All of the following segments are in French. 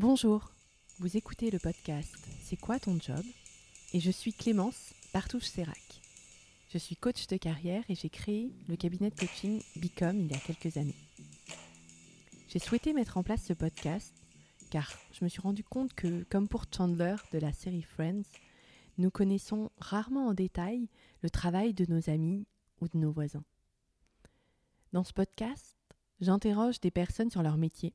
Bonjour, vous écoutez le podcast C'est quoi ton job? Et je suis Clémence Bartouche-Sérac. Je suis coach de carrière et j'ai créé le cabinet de coaching Bicom il y a quelques années. J'ai souhaité mettre en place ce podcast car je me suis rendu compte que, comme pour Chandler de la série Friends, nous connaissons rarement en détail le travail de nos amis ou de nos voisins. Dans ce podcast, j'interroge des personnes sur leur métier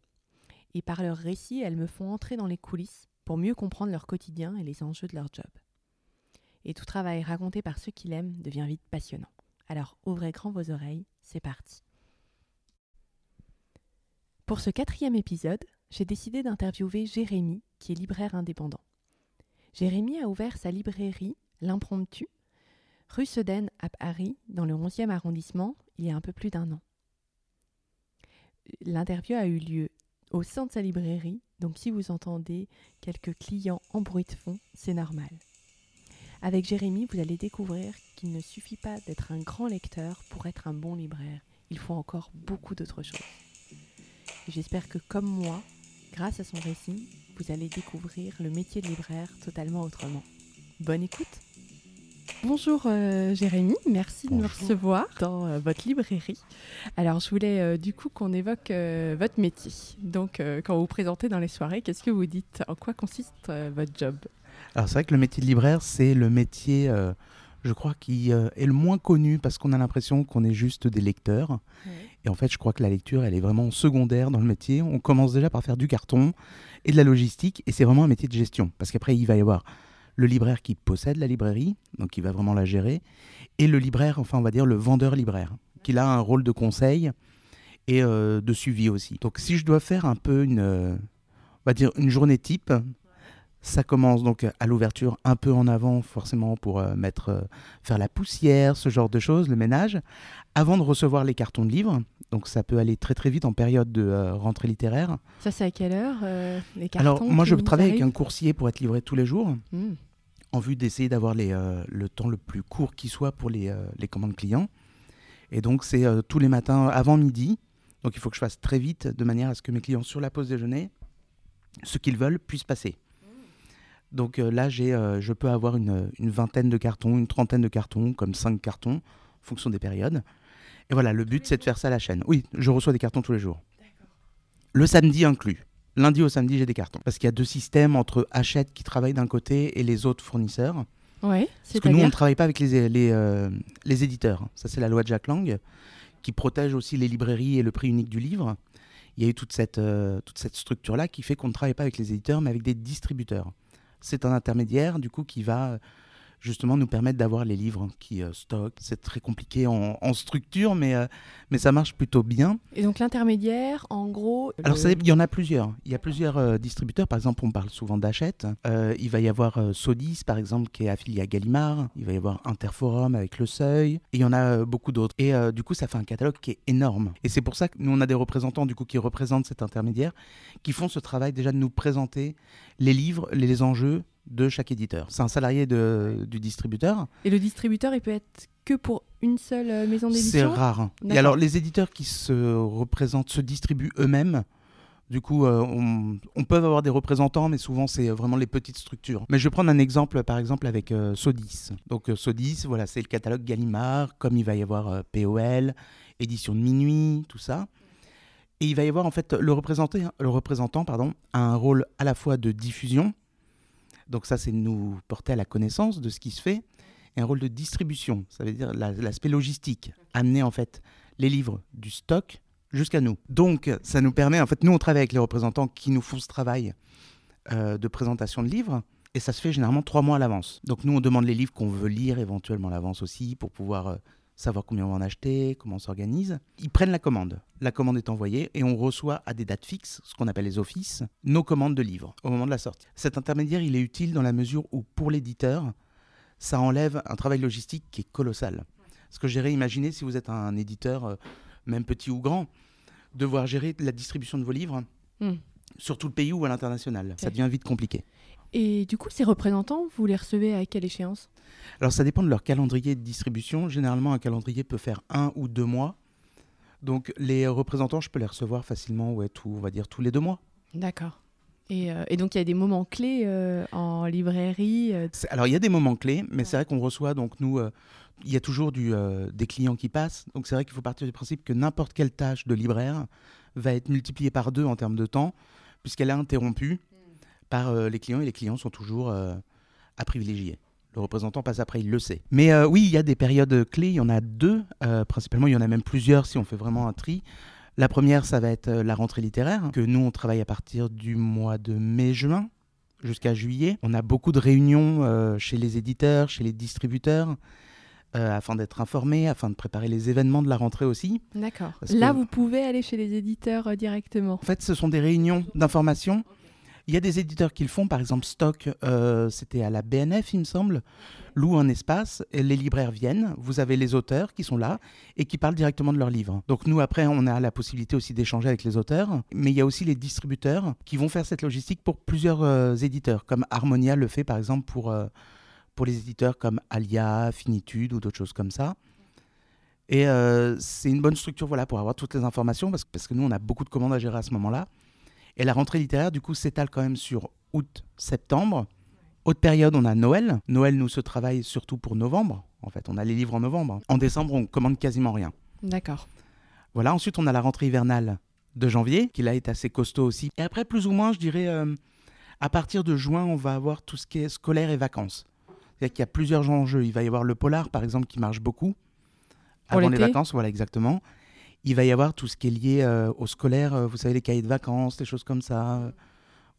et par leurs récits, elles me font entrer dans les coulisses pour mieux comprendre leur quotidien et les enjeux de leur job. Et tout travail raconté par ceux qui l'aiment devient vite passionnant. Alors ouvrez grand vos oreilles, c'est parti. Pour ce quatrième épisode, j'ai décidé d'interviewer Jérémy, qui est libraire indépendant. Jérémy a ouvert sa librairie, l'Impromptu, rue Seden à Paris, dans le 11e arrondissement, il y a un peu plus d'un an. L'interview a eu lieu au sein de sa librairie, donc si vous entendez quelques clients en bruit de fond, c'est normal. Avec Jérémy, vous allez découvrir qu'il ne suffit pas d'être un grand lecteur pour être un bon libraire. Il faut encore beaucoup d'autres choses. J'espère que comme moi, grâce à son récit, vous allez découvrir le métier de libraire totalement autrement. Bonne écoute Bonjour euh, Jérémy, merci de nous recevoir dans euh, votre librairie. Alors je voulais euh, du coup qu'on évoque votre métier. Donc quand vous vous présentez dans les soirées, qu'est-ce que vous dites? En quoi consiste votre job? Alors c'est vrai que le métier de libraire, c'est le métier, je crois, qui est le moins connu parce qu'on a l'impression qu'on est juste des lecteurs. Et en fait, je crois que la lecture, elle est vraiment secondaire dans le métier. On commence déjà par faire du carton et de la logistique et c'est vraiment un métier de gestion parce qu'après, il va y avoir le libraire qui possède la librairie, donc qui va vraiment la gérer, et le libraire, enfin on va dire le vendeur libraire, qui a un rôle de conseil et euh, de suivi aussi. Donc si je dois faire un peu une, euh, on va dire une journée type, ça commence donc à l'ouverture un peu en avant forcément pour euh, mettre, faire la poussière, ce genre de choses, le ménage, avant de recevoir les cartons de livres. Donc ça peut aller très très vite en période de rentrée littéraire. Ça c'est à quelle heure les cartons Alors moi je travaille avec un coursier pour être livré tous les jours. Hmm en vue d'essayer d'avoir euh, le temps le plus court qui soit pour les, euh, les commandes clients. Et donc, c'est euh, tous les matins avant midi. Donc, il faut que je fasse très vite de manière à ce que mes clients, sur la pause déjeuner, ce qu'ils veulent, puissent passer. Donc là, j'ai, je peux avoir une, une, vingtaine de cartons, une trentaine de cartons, comme cinq cartons, en fonction des périodes. Et voilà, le but, c'est de faire ça à la chaîne. Oui, je reçois des cartons tous les jours. Le samedi inclus. Lundi au samedi, j'ai des cartons. Parce qu'il y a deux systèmes entre Hachette qui travaille d'un côté et les autres fournisseurs. Ouais, Parce que nous, on ne travaille pas avec les, les, euh, les éditeurs. Ça, c'est la loi de Jacques Lang qui protège aussi les librairies et le prix unique du livre. Il y a eu toute cette, euh, toute cette structure-là qui fait qu'on ne travaille pas avec les éditeurs, mais avec des distributeurs. C'est un intermédiaire, du coup, qui va justement nous permettre d'avoir les livres qui euh, stockent. C'est très compliqué en, structure, mais, euh, mais ça marche plutôt bien. Et donc l'intermédiaire, en gros... Alors il y en a plusieurs. Il y a plusieurs euh, distributeurs. Par exemple, on parle souvent d'Achette. il va y avoir Sodis, par exemple, qui est affilié à Gallimard. Il va y avoir Interforum avec Le Seuil. Et il y en a beaucoup d'autres. Et du coup, ça fait un catalogue qui est énorme. Et c'est pour ça que nous, on a des représentants du coup qui représentent cet intermédiaire, qui font ce travail déjà de nous présenter les livres, les enjeux, de chaque éditeur. C'est un salarié de, du distributeur. Et le distributeur, il peut être que pour une seule euh, maison d'édition? C'est rare. Et alors, les éditeurs qui se représentent, se distribuent eux-mêmes. Du coup, euh, on, peut avoir des représentants, mais souvent c'est vraiment les petites structures. Mais je vais prendre un exemple, par exemple, avec euh, Sodis. Donc Sodis, voilà, c'est le catalogue Gallimard, comme il va y avoir POL, édition de minuit, tout ça. Et il va y avoir en fait le représentant, le représentant pardon, a un rôle à la fois de diffusion, donc ça, c'est nous porter à la connaissance de ce qui se fait. Et un rôle de distribution, ça veut dire l'aspect logistique, amener en fait les livres du stock jusqu'à nous. Donc ça nous permet, en fait, nous on travaille avec les représentants qui nous font ce travail euh, de présentation de livres. Et ça se fait généralement trois mois à l'avance. Donc nous, on demande les livres qu'on veut lire éventuellement à l'avance aussi pour pouvoir euh, savoir combien on va en acheter, comment on s'organise. Ils prennent la commande. La commande est envoyée et on reçoit à des dates fixes, ce qu'on appelle les offices, nos commandes de livres au moment de la sortie. Cet intermédiaire, il est utile dans la mesure où pour l'éditeur, ça enlève un travail logistique qui est colossal. Ce que j'irais imaginer si vous êtes un éditeur, euh, même petit ou grand, devoir gérer la distribution de vos livres. Hmm. sur tout le pays ou à l'international. Ça devient vite compliqué. Et du coup, ces représentants, vous les recevez à quelle échéance? Alors, ça dépend de leur calendrier de distribution. Généralement, un calendrier peut faire un ou deux mois. Donc, les représentants, je peux les recevoir facilement, ouais, tout, on va dire tous les deux mois. D'accord. Et, euh, et donc il y a des moments clés euh, en librairie. euh, Alors, il y a des moments clés, mais c'est vrai qu'on reçoit, donc nous, il y a toujours du, des clients qui passent. Donc, c'est vrai qu'il faut partir du principe que n'importe quelle tâche de libraire va être multipliée par deux en termes de temps, puisqu'elle est interrompue par euh, les clients, et les clients sont toujours à privilégier. Le représentant passe après, il le sait. Mais euh, oui, il y a des périodes clés, il y en a deux, euh, principalement, il y en a même plusieurs si on fait vraiment un tri. La première, ça va être euh, la rentrée littéraire, que nous, on travaille à partir du mois de mai-juin jusqu'à juillet. On a beaucoup de réunions euh, chez les éditeurs, chez les distributeurs, euh, afin d'être informés, afin de préparer les événements de la rentrée aussi. D'accord. Là, que- vous pouvez aller chez les éditeurs euh, directement. En fait, ce sont des réunions d'information. Il y a des éditeurs qui le font, par exemple Stock, euh, c'était à la BNF, il me semble, loue un espace, et les libraires viennent, vous avez les auteurs qui sont là et qui parlent directement de leurs livres. Donc nous, après, on a la possibilité aussi d'échanger avec les auteurs, mais il y a aussi les distributeurs qui vont faire cette logistique pour plusieurs euh, éditeurs, comme Harmonia le fait par exemple pour, euh, pour les éditeurs comme Alia, Finitude ou d'autres choses comme ça. Et c'est une bonne structure voilà, pour avoir toutes les informations, parce, parce que nous, on a beaucoup de commandes à gérer à ce moment-là. Et la rentrée littéraire, du coup, s'étale quand même sur août, septembre. Autre période, on a Noël. Noël, nous, se travaille surtout pour novembre. En fait, on a les livres en novembre. En décembre, on commande quasiment rien. D'accord. Voilà, ensuite, on a la rentrée hivernale de janvier, qui là est assez costaud aussi. Et après, plus ou moins, je dirais, euh, à partir de juin, on va avoir tout ce qui est scolaire et vacances. C'est-à-dire qu'il y a plusieurs enjeux. Il va y avoir le polar, par exemple, qui marche beaucoup. Pour Avant les vacances, voilà, exactement. Il va y avoir tout ce qui est lié euh, au scolaire, euh, vous savez, les cahiers de vacances, des choses comme ça.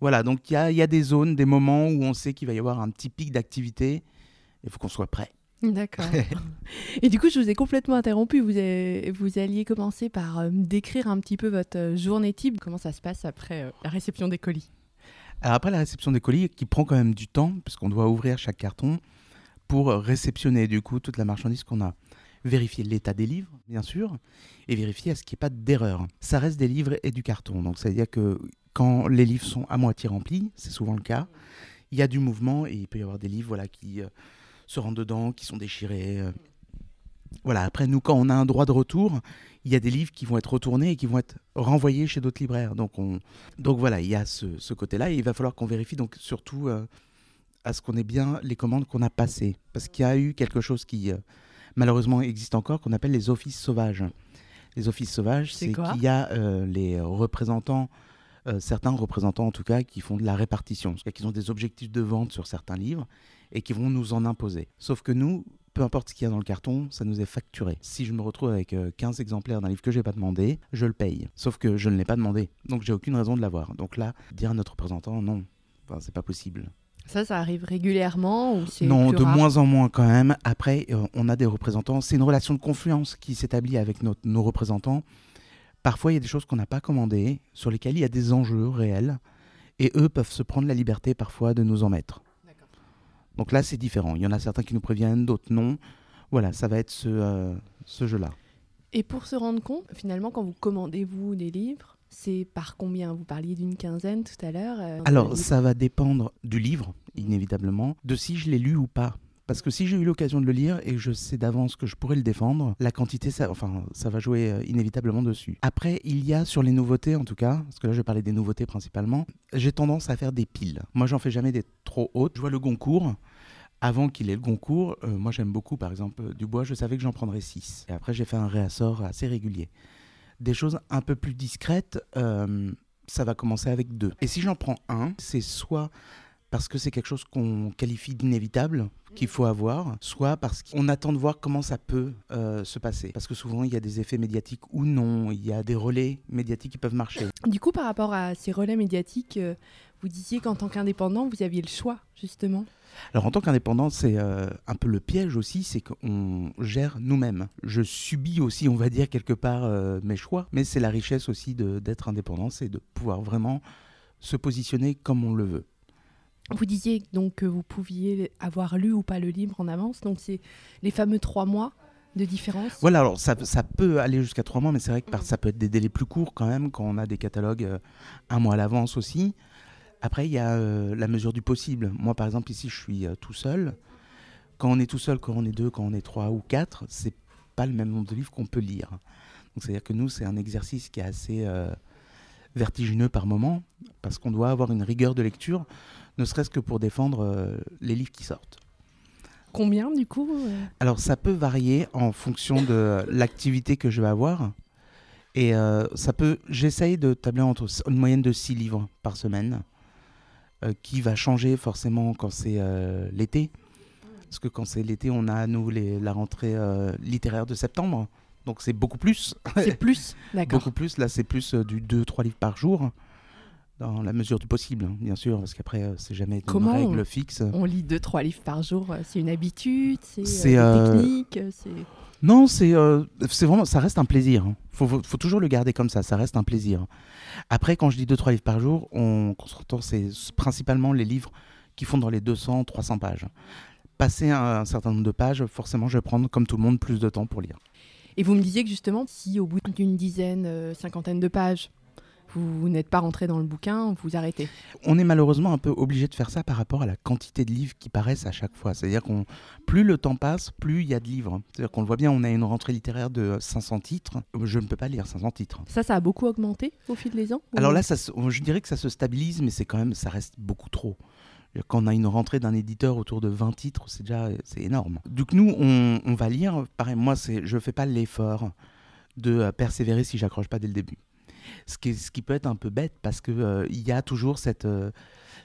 Voilà, donc il y a, il y a des zones, des moments où on sait qu'il va y avoir un petit pic d'activité. Il faut qu'on soit prêt. D'accord. Et du coup, je vous ai complètement interrompu. Vous, avez- vous alliez commencer par euh, me décrire un petit peu votre euh, journée type. Comment ça se passe après euh, la réception des colis? Alors après la réception des colis, qui prend quand même du temps, puisqu'on doit ouvrir chaque carton pour réceptionner du coup toute la marchandise qu'on a. Vérifier l'état des livres, bien sûr, et vérifier à ce qu'il n'y ait pas d'erreur. Ça reste des livres et du carton, donc ça veut dire que quand les livres sont à moitié remplis, c'est souvent le cas, il y a du mouvement et il peut y avoir des livres voilà, qui euh, se rentrent dedans, qui sont déchirés. euh. Voilà, après nous, quand on a un droit de retour, il y a des livres qui vont être retournés et qui vont être renvoyés chez d'autres libraires. Donc, on... donc voilà, il y a ce, côté-là et il va falloir qu'on vérifie donc surtout euh, à ce qu'on ait bien les commandes qu'on a passées. Parce qu'il y a eu quelque chose qui malheureusement existe encore qu'on appelle les offices sauvages. Les offices sauvages, C'est qu'il y a euh, les représentants, euh, certains représentants en tout cas, qui font de la répartition. C'est-à-dire qu'ils ont des objectifs de vente sur certains livres et qui vont nous en imposer. Sauf que nous, peu importe ce qu'il y a dans le carton, ça nous est facturé. Si je me retrouve avec euh, 15 exemplaires d'un livre que je n'ai pas demandé, je le paye. Sauf que je ne l'ai pas demandé. Donc j'ai aucune raison de l'avoir. Donc là, dire à notre représentant, non, enfin, c'est pas possible. Ça, ça arrive régulièrement ou c'est Non, plus de rare moins en moins quand même. Après, euh, on a des représentants. C'est une relation de confiance qui s'établit avec notre- nos représentants. Parfois, il y a des choses qu'on n'a pas commandées, sur lesquelles il y a des enjeux réels. Et eux peuvent se prendre la liberté parfois de nous en mettre. Donc là, c'est différent. Il y en a certains qui nous préviennent, d'autres non. Voilà, ça va être ce, euh, ce jeu-là. Et pour se rendre compte, finalement, quand vous commandez vous des livres, c'est par combien? Vous parliez d'une quinzaine tout à l'heure. euh, Alors, ça va dépendre du livre, inévitablement, de si je l'ai lu ou pas. Parce que si j'ai eu l'occasion de le lire et je sais d'avance que je pourrais le défendre, la quantité, ça, enfin, ça va jouer euh, inévitablement dessus. Après, il y a sur les nouveautés, en tout cas, parce que là je vais parler des nouveautés principalement, j'ai tendance à faire des piles. Moi, j'en fais jamais des trop hautes. Je vois le Goncourt. Avant qu'il ait le Goncourt, euh, moi j'aime beaucoup, par exemple, Dubois, je savais que j'en prendrais 6. Et après, j'ai fait un réassort assez régulier. Des choses un peu plus discrètes, euh, ça va commencer avec deux. Et si j'en prends un, c'est soit parce que c'est quelque chose qu'on qualifie d'inévitable, qu'il faut avoir, soit parce qu'on attend de voir comment ça peut euh, se passer. Parce que souvent, il y a des effets médiatiques ou non, il y a des relais médiatiques qui peuvent marcher. Du coup, par rapport à ces relais médiatiques, euh, vous disiez qu'en tant qu'indépendant, vous aviez le choix, justement. Alors en tant qu'indépendant, c'est euh, un peu le piège aussi, c'est qu'on gère nous-mêmes. Je subis aussi, on va dire, quelque part euh, mes choix, mais c'est la richesse aussi d'être indépendant, c'est de pouvoir vraiment se positionner comme on le veut. Vous disiez donc que vous pouviez avoir lu ou pas le livre en avance, donc c'est les fameux trois mois de différence. Voilà, alors ça, ça peut aller jusqu'à trois mois, mais c'est vrai que par- ça peut être des délais plus courts quand même, quand on a des catalogues euh, un mois à l'avance aussi. Après, il y a euh, la mesure du possible. Moi, par exemple, ici, je suis euh, tout seul. Quand on est tout seul, quand on est deux, quand on est trois ou quatre, c'est pas le même nombre de livres qu'on peut lire. Donc, c'est-à-dire que nous, c'est un exercice qui est assez euh, vertigineux par moment, parce qu'on doit avoir une rigueur de lecture, ne serait-ce que pour défendre les livres qui sortent. Combien du coup Alors ça peut varier en fonction de l'activité que je vais avoir. Et ça peut, j'essaye de tabler entre une moyenne de 6 livres par semaine, qui va changer forcément quand c'est l'été. Parce que quand c'est l'été, on a à nous les, la rentrée littéraire de septembre. Donc c'est beaucoup plus. C'est plus, d'accord. beaucoup plus. Là, c'est plus du 2-3 livres par jour dans la mesure du possible, hein, bien sûr, parce qu'apraprès, euh, c'est jamais une règle fixe. On lit deux, trois livres par jour, euh, c'est une habitude, c'est euh, technique, Non, c'est vraiment, ça reste un plaisir. Il hein. faut, faut, toujours le garder comme ça, ça reste un plaisir. Après, quand je dis deux, trois livres par jour, on, c'est principalement les livres qui font dans les 200, 300 pages. Passer un, un certain nombre de pages, forcément, je vais prendre, comme tout le monde, plus de temps pour lire. Et vous me disiez que justement, si au bout d'une dizaine, cinquantaine de pages, vous, n'êtes pas rentré dans le bouquin, vous arrêtez. On est malheureusement un peu obligé de faire ça par rapport à la quantité de livres qui paraissent à chaque fois. C'est-à-dire qu'on plus le temps passe, plus il y a de livres. C'est-à-dire qu'on le voit bien, on a une rentrée littéraire de 500 titres. Je ne peux pas lire 500 titres. Ça, ça a beaucoup augmenté au fil des ans Alors là, ça, je dirais que ça se stabilise, mais c'est quand même, ça reste beaucoup trop. Quand on a une rentrée d'un éditeur autour de 20 titres, c'est déjà c'est énorme. Donc nous, on, on va lire. Pareil, moi, je ne fais pas l'effort de euh, persévérer si j'accroche pas dès le début ce qui, peut être un peu bête parce qu'il euh, y a toujours cette, euh,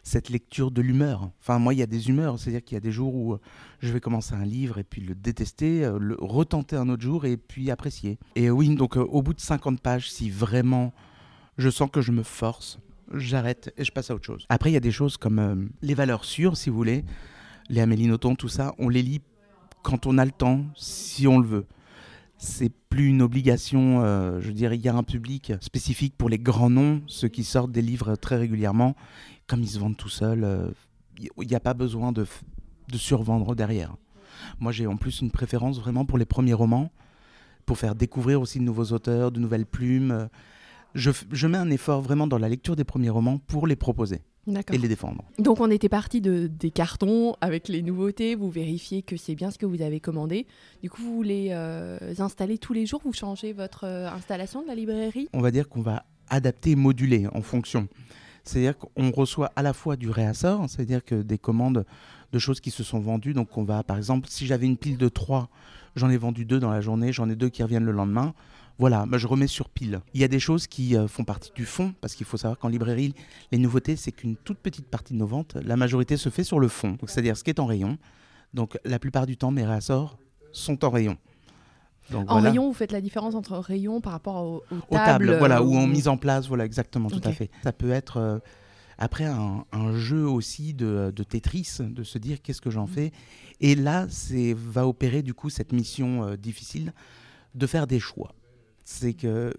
cette lecture de l'humeur. Enfin, moi, il y a des humeurs, c'est-à-dire qu'il y a des jours où euh, je vais commencer un livre et puis le détester, le retenter un autre jour et puis apprécier. Et oui, donc au bout de 50 pages, si vraiment je sens que je me force, j'arrête et je passe à autre chose. Après, il y a des choses comme les valeurs sûres, si vous voulez, les Amélie Nothomb, tout ça, on les lit quand on a le temps, si on le veut c'est plus une obligation. Euh, je dire, il y a un public spécifique pour les grands noms, ceux qui sortent des livres très régulièrement. Comme ils se vendent tout seuls, euh, il n'y a pas besoin de, survendre derrière. Moi, j'ai en plus une préférence vraiment pour les premiers romans, pour faire découvrir aussi de nouveaux auteurs, de nouvelles plumes. Je mets un effort vraiment dans la lecture des premiers romans pour les proposer et les défendre. Donc on était parti de, des cartons avec les nouveautés, vous vérifiez que c'est bien ce que vous avez commandé. Du coup, vous les euh, installer tous les jours, vous changez votre euh, installation de la librairie? On va dire qu'on va adapter, moduler en fonction. C'est-à-dire qu'on reçoit à la fois du réassort, c'est-à-dire que des commandes de choses qui se sont vendues. Donc on va, par exemple, si j'avais une pile de 3, j'en ai vendu deux dans la journée, j'en ai deux qui reviennent le lendemain. Voilà, je remets sur pile. Il y a des choses qui euh, font partie du fond, parce qu'il faut savoir qu'en librairie, les nouveautés, c'est qu'une toute petite partie de nos ventes, la majorité se fait sur le fond, c'est-à-dire ce qui est en rayon. Donc la plupart du temps, mes réassorts sont en rayon. en rayon, vous faites la différence entre rayon par rapport aux, tables, voilà, ou en mise en place, voilà, exactement, tout à fait. Ça peut être euh, après un, jeu aussi de, de, Tetris, de se dire qu'est-ce que j'en mm. fais. Et là, c'est va opérer du coup cette mission euh, difficile de faire des choix c'est que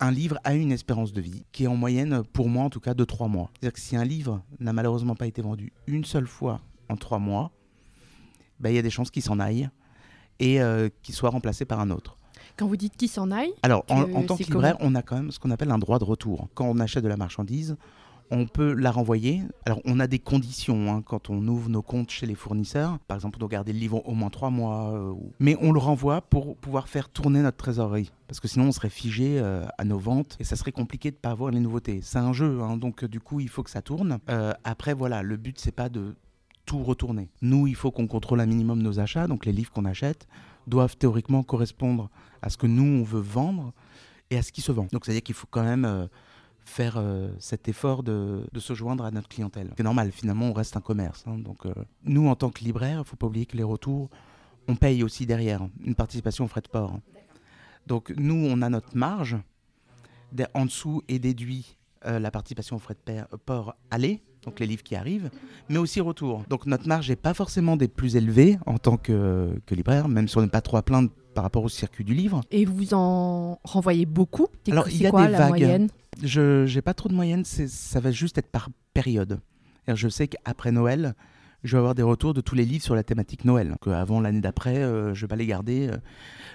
un livre a une espérance de vie qui est en moyenne, pour moi en tout cas, de trois mois. C'est-à-dire que si un livre n'a malheureusement pas été vendu une seule fois en trois mois, bah, il y a des chances qu'il s'en aille et euh, qu'il soit remplacé par un autre. Quand vous dites qu'il s'en aille Alors, en, en, tant que libraire, on a quand même ce qu'on appelle un droit de retour. Quand on achète de la marchandise, on peut la renvoyer. Alors, on a des conditions hein, quand on ouvre nos comptes chez les fournisseurs. Par exemple, on doit garder le livre au moins trois mois. Euh, mais on le renvoie pour pouvoir faire tourner notre trésorerie. Parce que sinon, on serait figé euh, à nos ventes et ça serait compliqué de ne pas avoir les nouveautés. C'est un jeu, hein, donc du coup, il faut que ça tourne. Euh, après, voilà, le but, c'est pas de tout retourner. Nous, il faut qu'on contrôle un minimum nos achats. Donc, les livres qu'on achète doivent théoriquement correspondre à ce que nous, on veut vendre et à ce qui se vend. Donc, c'est-à-dire qu'il faut quand même faire euh, cet effort de, se joindre à notre clientèle. C'est normal, finalement, on reste un commerce. Hein. donc, euh, nous, en tant que libraire, il ne faut pas oublier que les retours, on paye aussi derrière une participation aux frais de port. Donc, nous, on a notre marge. En dessous est déduit euh, la participation aux frais de port aller, donc les livres qui arrivent, mais aussi retour. Donc, notre marge n'est pas forcément des plus élevées en tant que, que libraire, même si on n'est pas trop à plaindre par rapport au circuit du livre. Et vous en renvoyez beaucoup? Alors, il y a des la vagues. Moyenne? Je n'ai pas trop de moyenne, ça va juste être par période. Je sais qu'après Noël, je vais avoir des retours de tous les livres sur la thématique Noël. Que avant l'année d'après, euh, je vais pas les garder. Euh.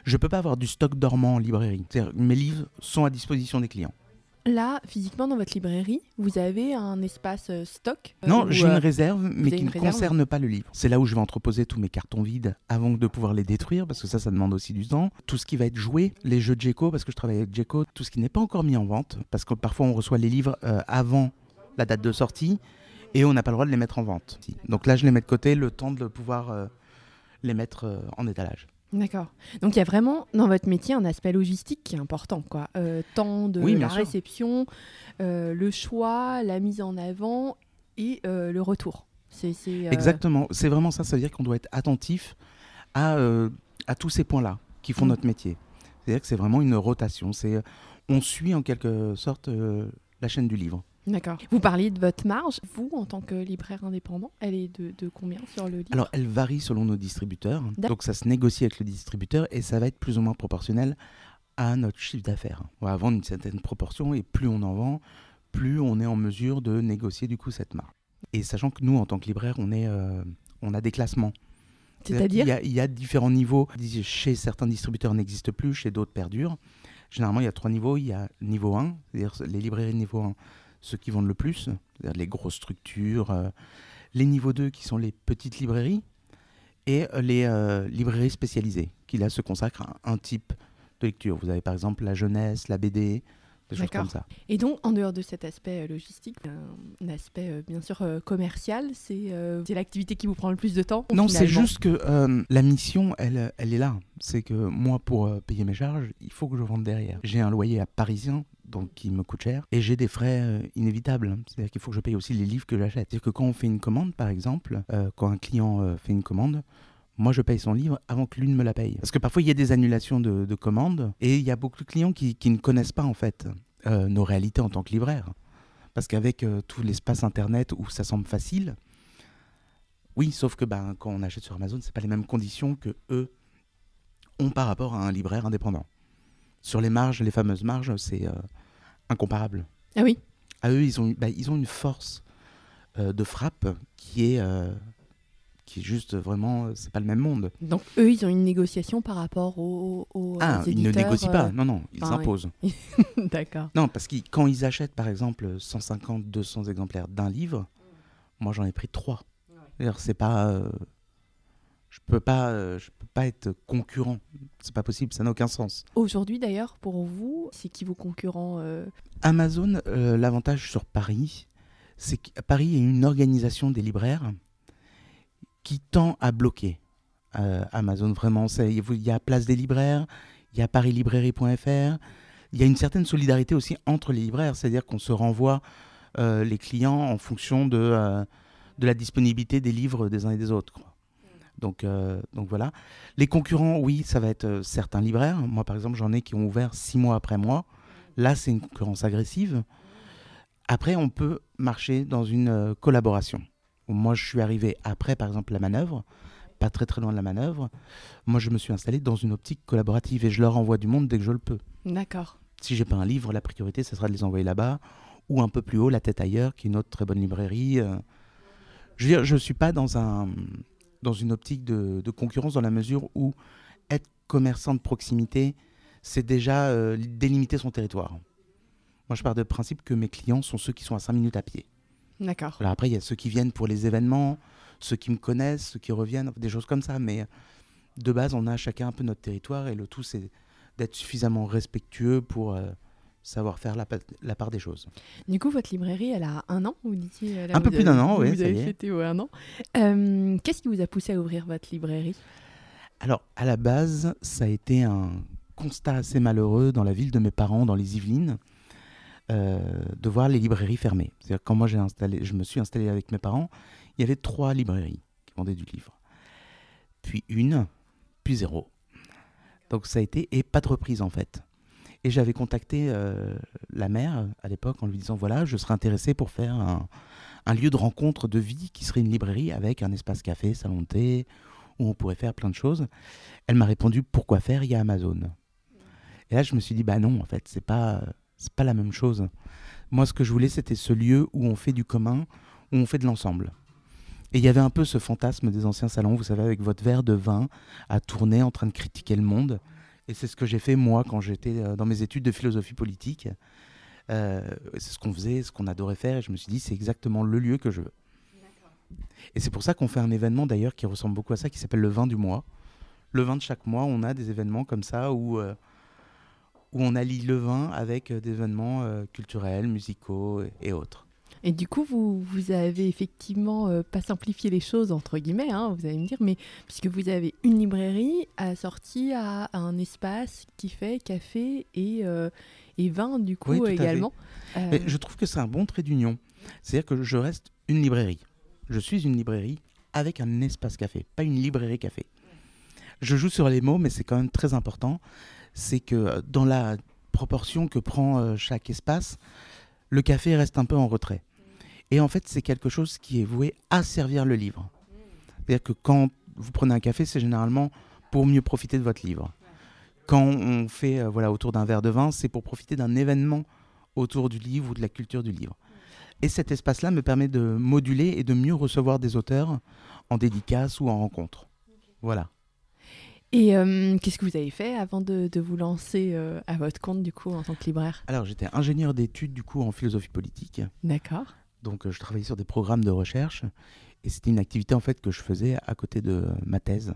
Je peux pas avoir du stock dormant en librairie. Mes livres sont à disposition des clients. Là, physiquement, dans votre librairie, vous avez un espace euh, stock euh, Non, j'ai euh, une réserve, mais qui ne réserve concerne pas le livre. C'est là où je vais entreposer tous mes cartons vides avant de pouvoir les détruire, parce que ça, ça demande aussi du temps. Tout ce qui va être joué, les jeux de Jeco, parce que je travaille avec Jeco, tout ce qui n'est pas encore mis en vente, parce que parfois on reçoit les livres euh, avant la date de sortie, et on n'a pas le droit de les mettre en vente. Donc là, je les mets de côté, le temps de pouvoir euh, les mettre euh, en étalage. D'accord. Donc il y a vraiment dans votre métier un aspect logistique qui est important, quoi. Euh, temps de Oui, la réception, euh, le choix, la mise en avant et euh, le retour. C'est Exactement, c'est vraiment ça, ça veut dire qu'on doit être attentif à, à tous ces points-là qui font Mm. notre métier. C'est-à-dire que c'est vraiment une rotation, c'est on suit en quelque sorte la chaîne du livre. D'accord. Vous parliez de votre marge. Vous, en tant que libraire indépendant, elle est de, de combien sur le livre? Alors, elle varie selon nos distributeurs. Donc, ça se négocie avec le distributeur et ça va être plus ou moins proportionnel à notre chiffre d'affaires. On va vendre une certaine proportion et plus on en vend, plus on est en mesure de négocier du coup cette marge. Et sachant que nous, en tant que libraire, on, est, euh, on a des classements. C'est-à-dire il y, a, il y a différents niveaux. Chez certains distributeurs n'existent plus, chez d'autres perdurent. Généralement, il y a trois niveaux. Il y a niveau 1, c'est-à-dire les librairies niveau 1, ceux qui vendent le plus, c'est-à-dire les grosses structures. euh, les niveaux 2, qui sont les petites librairies. Et euh, les euh, librairies spécialisées, qui là se consacrent à un type de lecture. Vous avez par exemple la jeunesse, la BD, des choses comme ça. Et donc, en dehors de cet aspect logistique, un, aspect bien sûr commercial, c'est euh, l'activité qui vous prend le plus de temps Non, c'est juste que euh, la mission, elle, elle est là. C'est que moi, pour payer mes charges, il faut que je vende derrière. J'ai un loyer à parisien, donc qui me coûte cher, et j'ai des frais euh, inévitables. C'est-à-dire qu'il faut que je paye aussi les livres que j'achète. C'est-à-dire que quand on fait une commande, par exemple, euh, quand un client euh, fait une commande, moi, je paye son livre avant que lui ne me la paye. Parce que parfois, il y a des annulations de, de commandes, et il y a beaucoup de clients qui, ne connaissent pas, en fait, nos réalités en tant que libraire. Parce qu'avec tout l'espace Internet où ça semble facile, oui, sauf que ben, quand on achète sur Amazon, c'est pas les mêmes conditions que eux ont par rapport à un libraire indépendant. Sur les marges, les fameuses marges, c'est incomparable. Ah oui À eux, ils ont, bah, ils ont une force euh, de frappe qui est, euh, qui est juste vraiment, euh, c'est pas le même monde. Donc, eux, ils ont une négociation par rapport aux, aux ah, ils ne négocient euh, pas, non, non, ils oui. imposent. D'accord. Non, parce que quand ils achètent par exemple 150, 200 exemplaires d'un livre, moi j'en ai pris trois. C'est-à-dire, C'est pas, euh, je peux pas, euh, je peux pas être concurrent. C'est pas possible, ça n'a aucun sens. Aujourd'hui, d'ailleurs, pour vous, c'est qui vos concurrents euh, Amazon, euh, l'avantage sur Paris, c'est que Paris est une organisation des libraires qui tend à bloquer euh, Amazon. Vraiment, il y a Place des libraires, il y a parislibrairie.fr, il y a une certaine solidarité aussi entre les libraires, c'est-à-dire qu'on se renvoie les clients en fonction de, de la disponibilité des livres des uns et des autres. quoi. Donc, euh, donc voilà. Les concurrents, oui, ça va être euh, certains libraires. Moi, par exemple, j'en ai qui ont ouvert six mois après moi. Là, c'est une concurrence agressive. Après, on peut marcher dans une euh, collaboration. Moi, je suis arrivé après, par exemple, la manœuvre, pas très très loin de la manœuvre. Moi, je me suis installé dans une optique collaborative et je leur envoie du monde dès que je le peux. D'accord. Si j'ai pas un livre, la priorité, ce sera de les envoyer là-bas ou un peu plus haut, la tête ailleurs, qui est une autre très bonne librairie. Je veux dire, je suis pas dans un dans une optique de, de concurrence dans la mesure où être commerçant de proximité, c'est déjà euh, délimiter son territoire. Moi, je pars de principe que mes clients sont ceux qui sont à 5 minutes à pied. D'accord. Alors après, il y a ceux qui viennent pour les événements, ceux qui me connaissent, ceux qui reviennent, des choses comme ça. Mais de base, on a chacun un peu notre territoire et le tout, c'est d'être suffisamment respectueux pour euh, savoir faire la, pa- la part des choses. Du coup, votre librairie, elle a un an, vous disiez là, Un vous peu plus d'un an, vous ouais, ça avez fêté ouais, un an. Euh, Qu'est-ce qui vous a poussé à ouvrir votre librairie? Alors, à la base, ça a été un constat assez malheureux dans la ville de mes parents, dans les Yvelines, euh, de voir les librairies fermées. C'est-à-dire, quand moi j'ai installé, je me suis installé avec mes parents, il y avait trois librairies qui vendaient du livre. Puis une, puis zéro. Donc ça a été, et pas de reprise en fait. Et j'avais contacté euh, la mère à l'époque en lui disant voilà, je serais intéressé pour faire un, un lieu de rencontre de vie qui serait une librairie avec un espace café, salon de thé, où on pourrait faire plein de choses. Elle m'a répondu pourquoi faire? Il y a Amazon. Et là, je me suis dit bah non, en fait, c'est pas c'est pas la même chose. Moi, ce que je voulais, c'était ce lieu où on fait du commun, où on fait de l'ensemble. Et il y avait un peu ce fantasme des anciens salons, vous savez, avec votre verre de vin à tourner en train de critiquer le monde. Et c'est ce que j'ai fait moi quand j'étais euh, dans mes études de philosophie politique. Euh, c'est ce qu'on faisait, ce qu'on adorait faire, et je me suis dit, c'est exactement le lieu que je veux. Et c'est pour ça qu'on fait un événement d'ailleurs qui ressemble beaucoup à ça, qui s'appelle le vin du mois. Le vin de chaque mois, on a des événements comme ça où, euh, où on allie le vin avec des événements euh, culturels, musicaux et, et autres. Et du coup, vous, vous avez effectivement euh, pas simplifié les choses, entre guillemets, hein, vous allez me dire, mais puisque vous avez une librairie assortie à un espace qui fait café et, euh, et vin, du coup, Oui, également. Euh, je trouve que c'est un bon trait d'union. C'est-à-dire que je reste une librairie. Je suis une librairie avec un espace café, pas une librairie café. Je joue sur les mots, mais c'est quand même très important. C'est que dans la proportion que prend chaque espace, le café reste un peu en retrait. Et en fait, c'est quelque chose qui est voué à servir le livre. C'est-à-dire que quand vous prenez un café, c'est généralement pour mieux profiter de votre livre. Quand on fait euh, voilà, autour d'un verre de vin, c'est pour profiter d'un événement autour du livre ou de la culture du livre. Et cet espace-là me permet de moduler et de mieux recevoir des auteurs en dédicace ou en rencontre. Voilà. Et euh, qu'est-ce que vous avez fait avant de, de vous lancer euh, à votre compte, du coup, en tant que libraire? Alors j'étais ingénieur d'études du coup en philosophie politique. D'accord. Donc euh, je travaillais sur des programmes de recherche et c'était une activité en fait que je faisais à côté de ma thèse.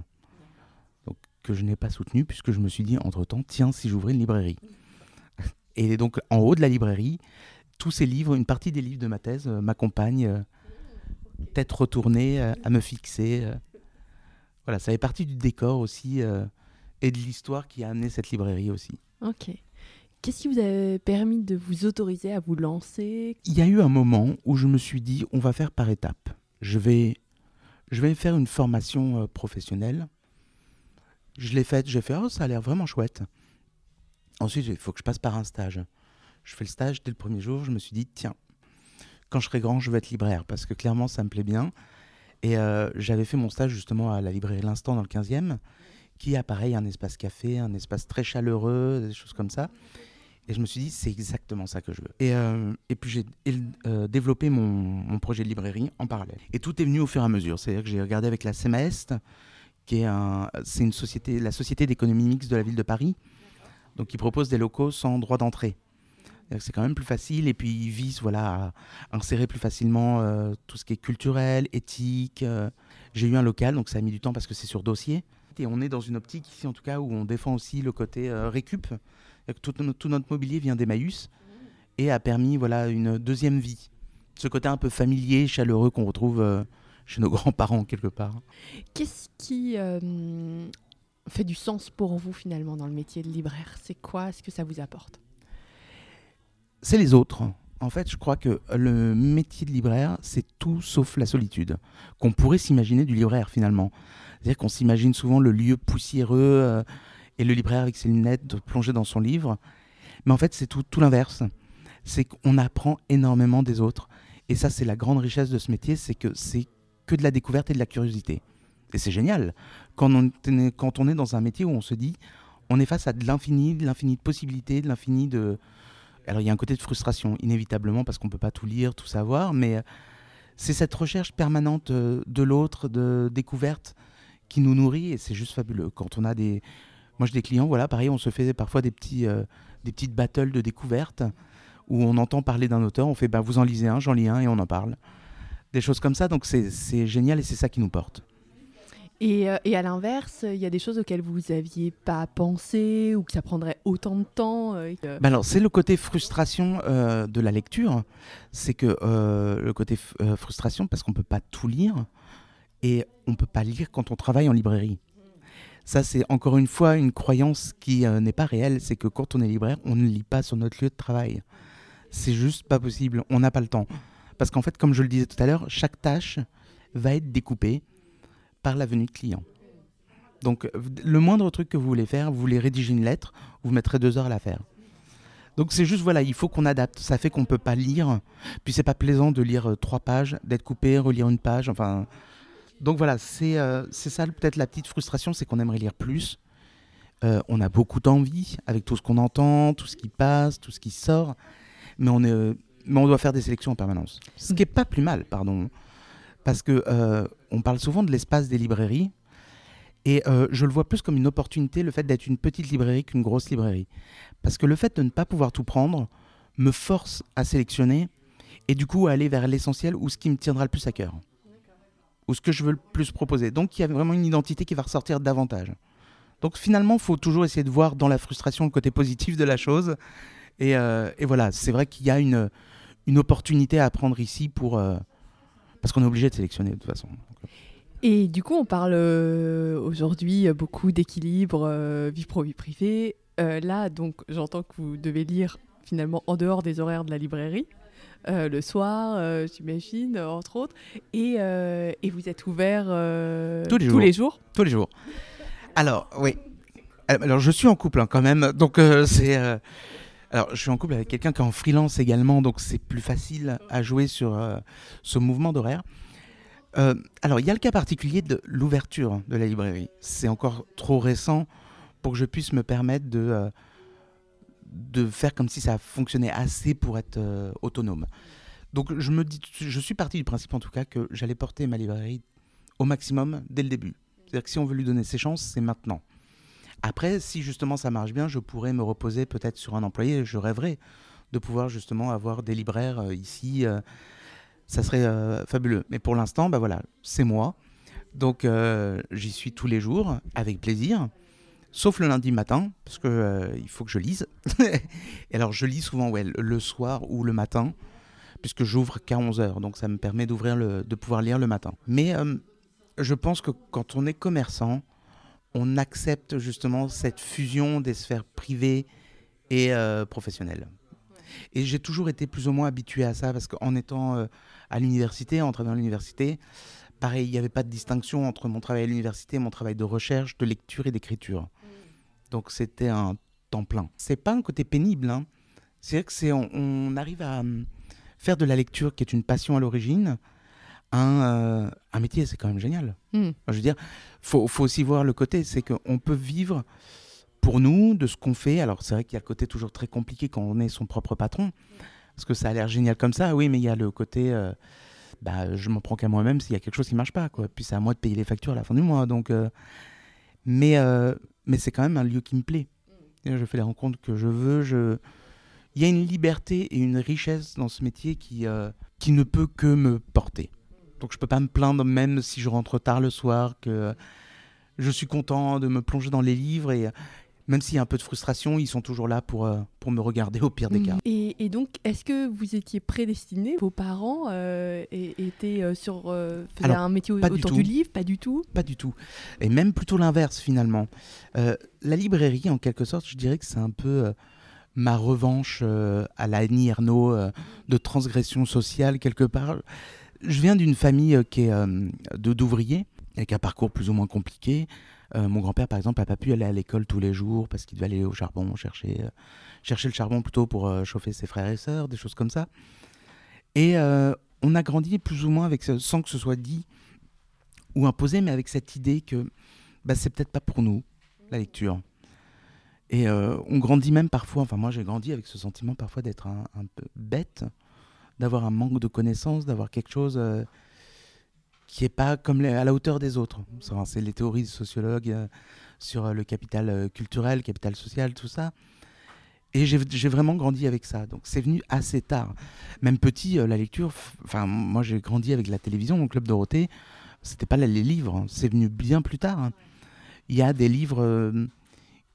Donc que je n'ai pas soutenue puisque je me suis dit entre-temps tiens si j'ouvrais une librairie. Et donc en haut de la librairie, tous ces livres, une partie des livres de ma thèse euh, m'accompagnent euh, tête retournée à me fixer. Voilà, ça fait partie du décor aussi et de l'histoire qui a amené cette librairie aussi. Ok. Qu'est-ce qui vous a permis de vous autoriser à vous lancer? Il y a eu un moment où je me suis dit, on va faire par étapes. Je vais, je vais faire une formation euh, professionnelle. Je l'ai faite, j'ai fait, oh, ça a l'air vraiment chouette. Ensuite, il faut que je passe par un stage. Je fais le stage dès le premier jour, je me suis dit, tiens, quand je serai grand, je vais être libraire, parce que clairement, ça me plaît bien. Et euh, j'avais fait mon stage justement à la librairie L'Instant dans le 15e, qui a pareil un espace café, un espace très chaleureux, des choses comme ça. Et je me suis dit, c'est exactement ça que je veux. Et, euh, et puis j'ai euh, développé mon, mon projet de librairie en parallèle. Et tout est venu au fur et à mesure. C'est-à-dire que j'ai regardé avec la CEMAEST, qui est un, c'est une société, la société d'économie mixte de la ville de Paris, donc qui propose des locaux sans droit d'entrée. C'est quand même plus facile et puis ils visent voilà, à insérer plus facilement euh, tout ce qui est culturel, éthique. J'ai eu un local, donc ça a mis du temps parce que c'est sur dossier. Et on est dans une optique ici en tout cas où on défend aussi le côté récup. Que Tout, no- tout notre mobilier vient d'Emmaüs et a permis voilà, une deuxième vie. Ce côté un peu familier, chaleureux qu'on retrouve euh, chez nos grands-parents quelque part. Qu'est-ce qui euh, fait du sens pour vous finalement dans le métier de libraire? C'est quoi? Ce que ça vous apporte? C'est les autres. En fait, je crois que le métier de libraire, c'est tout sauf la solitude, qu'on pourrait s'imaginer du libraire finalement. C'est-à-dire qu'on s'imagine souvent le lieu poussiéreux euh, et le libraire avec ses lunettes de plonger dans son livre. Mais en fait, c'est tout, l'inverse. C'est qu'on apprend énormément des autres. Et ça, c'est la grande richesse de ce métier, c'est que c'est que de la découverte et de la curiosité. Et c'est génial. Quand on, quand on est dans un métier où on se dit, on est face à de l'infini, de l'infini de possibilités, de l'infini de, alors il y a un côté de frustration, inévitablement, parce qu'on ne peut pas tout lire, tout savoir, mais euh, c'est cette recherche permanente euh, de l'autre, de découverte, qui nous nourrit, et c'est juste fabuleux. Quand on a des... Moi j'ai des clients, voilà, pareil, on se fait parfois des, petits, euh, des petites battles de découverte, où on entend parler d'un auteur, on fait, bah, vous en lisez un, j'en lis un, et on en parle. Des choses comme ça, donc c'est génial, et c'est ça qui nous porte. Et, euh, et à l'inverse, il y a des choses auxquelles vous n'aviez pas pensé ou que ça prendrait autant de temps euh, que- Bah alors, c'est le côté frustration euh, de la lecture. C'est que le côté frustration, parce qu'on ne peut pas tout lire et on ne peut pas lire quand on travaille en librairie. Ça, c'est encore une fois une croyance qui euh, n'est pas réelle. C'est que quand on est libraire, on ne lit pas sur notre lieu de travail. C'est juste pas possible. On n'a pas le temps. Parce qu'en fait, comme je le disais tout à l'heure, chaque tâche va être découpée par la venue de clients. Donc, le moindre truc que vous voulez faire, vous voulez rédiger une lettre, vous mettrez deux heures à la faire. Donc c'est juste voilà, il faut qu'on adapte. Ça fait qu'on peut pas lire. Puis c'est pas plaisant de lire euh, trois pages, d'être coupé, relire une page. Enfin, donc voilà, c'est euh, c'est ça peut-être la petite frustration, c'est qu'on aimerait lire plus. Euh, on a beaucoup d'envie avec tout ce qu'on entend, tout ce qui passe, tout ce qui sort, mais on euh, doit faire des sélections en permanence. Ce qui est pas plus mal, pardon, parce que on parle souvent de l'espace des librairies. Et je le vois plus comme une opportunité, le fait d'être une petite librairie qu'une grosse librairie. Parce que le fait de ne pas pouvoir tout prendre me force à sélectionner et du coup à aller vers l'essentiel ou ce qui me tiendra le plus à cœur. Ou ce que je veux le plus proposer. Donc il y a vraiment une identité qui va ressortir davantage. Donc finalement, il faut toujours essayer de voir dans la frustration le côté positif de la chose. Et, euh, voilà, c'est vrai qu'il y a une, une opportunité à prendre ici pour... euh, parce qu'on est obligé de sélectionner de toute façon. Et du coup, on parle euh, aujourd'hui beaucoup d'équilibre, vie pro, vie privée. Là, donc, j'entends que vous devez lire finalement en dehors des horaires de la librairie, euh, le soir, euh, j'imagine, entre autres. Et, euh, et vous êtes ouvert Tous les jours. les jours. Tous les jours. Alors, oui. Alors, je suis en couple hein, quand même. Donc, c'est. Alors, je suis en couple avec quelqu'un qui est en freelance également. Donc, c'est plus facile à jouer sur ce mouvement d'horaire. Euh, alors, il y a le cas particulier de l'ouverture de la librairie. C'est encore trop récent pour que je puisse me permettre de, euh, de faire comme si ça fonctionnait assez pour être euh, autonome. Donc, je, me dis, je suis parti du principe en tout cas que j'allais porter ma librairie au maximum dès le début. C'est-à-dire que si on veut lui donner ses chances, c'est maintenant. Après, si justement ça marche bien, je pourrais me reposer peut-être sur un employé. Je rêverais de pouvoir justement avoir des libraires euh, ici. euh, ça serait fabuleux. Mais pour l'instant, bah voilà, c'est moi. Donc j'y suis tous les jours avec plaisir. Sauf le lundi matin, parce que euh, il faut que je lise. Et alors je lis souvent ouais, le- soir ou le matin, puisque j'ouvre qu'à 11h. Donc ça me permet d'ouvrir le, de pouvoir lire le matin. Mais euh, je pense que quand on est commerçant, on accepte justement cette fusion des sphères privées et euh, professionnelles. Et j'ai toujours été plus ou moins habitué à ça parce qu'en étant à l'université, en travaillant à l'université, pareil, il n'y avait pas de distinction entre mon travail à l'université et mon travail de recherche, de lecture et d'écriture. Donc c'était un temps plein. C'est pas un côté pénible. Hein. C'est vrai que c'est on, on arrive à hum, faire de la lecture qui est une passion à l'origine un, euh, un métier, c'est quand même génial. Hmm. Je veux dire, faut, faut aussi voir le côté, c'est qu'on peut vivre pour nous de ce qu'on fait. Alors c'est vrai qu'il y a le côté toujours très compliqué quand on est son propre patron, parce que ça a l'air génial comme ça, oui, mais il y a le côté, euh, bah, je m'en prends qu'à moi-même s'il y a quelque chose qui marche pas, quoi. Puis c'est à moi de payer les factures à la fin du mois, donc. euh, mais euh, mais c'est quand même un lieu qui me plaît. Et Je fais les rencontres que je veux. Je... Il y a une liberté et une richesse dans ce métier qui, euh, qui ne peut que me porter. Donc je peux pas me plaindre même si je rentre tard le soir, que je suis content de me plonger dans les livres et même s'il y a un peu de frustration, ils sont toujours là pour, euh, pour me regarder au pire des cas. Et, et donc, est-ce que vous étiez prédestiné Vos parents euh, étaient euh, sur euh, faisaient Alors, un métier pas du autour tout. du livre Pas du tout? Pas du tout. Et même plutôt l'inverse finalement. Euh, la librairie, en quelque sorte, je dirais que c'est un peu euh, ma revanche euh, à la Annie Ernaux euh, de transgression sociale quelque part. Je viens d'une famille euh, qui est euh, de d'ouvriers, avec un parcours plus ou moins compliqué. Euh, mon grand-père, par exemple, n'a pas pu aller à l'école tous les jours parce qu'il devait aller au charbon, chercher, euh, chercher le charbon plutôt pour euh, chauffer ses frères et sœurs, des choses comme ça. Et on a grandi plus ou moins avec sans que ce soit dit ou imposé, mais avec cette idée que bah, c'est peut-être pas pour nous, la lecture. Et on grandit même parfois, enfin moi j'ai grandi avec ce sentiment parfois d'être un, un peu bête, d'avoir un manque de connaissances, d'avoir quelque chose qui est pas comme à la hauteur des autres. C'est les théories des sociologues euh, sur euh, le capital euh, culturel, capital social, tout ça. Et j'ai vraiment grandi avec ça. Donc c'est venu assez tard. Même petit, euh, la lecture, enfin moi j'ai grandi avec la télévision, mon club Dorothée, c'était pas les livres, hein. c'est venu bien plus tard. hein. Il y a des livres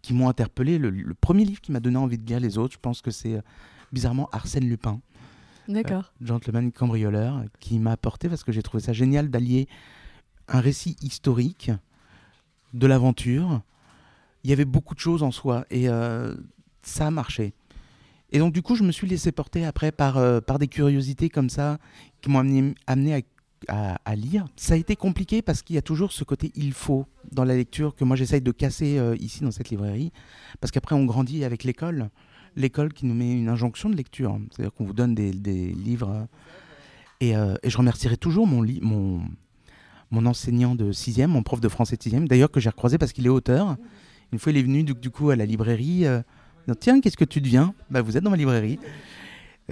qui m'ont interpellé. Le, premier livre qui m'a donné envie de lire les autres, je pense que c'est bizarrement Arsène Lupin, D'accord. Gentleman cambrioleur, qui m'a apporté parce que j'ai trouvé ça génial d'allier un récit historique, de l'aventure. Il y avait beaucoup de choses en soi et euh, ça a marché. Et donc du coup, je me suis laissé porter après par, euh, par des curiosités comme ça qui m'ont amené, amené à, lire. Ça a été compliqué parce qu'il y a toujours ce côté il faut dans la lecture que moi j'essaye de casser euh, ici dans cette librairie. Parce qu'après on grandit avec l'école. L'école qui nous met une injonction de lecture. C'est-à-dire qu'on vous donne des, livres. euh, Et, je remercierai toujours mon, mon, mon enseignant de 6e, mon prof de français de 6e, d'ailleurs que j'ai recroisé parce qu'il est auteur. Une fois il est venu du, coup à la librairie. euh, Tiens, qu'est-ce que tu deviens? Bah, Vous êtes dans ma librairie.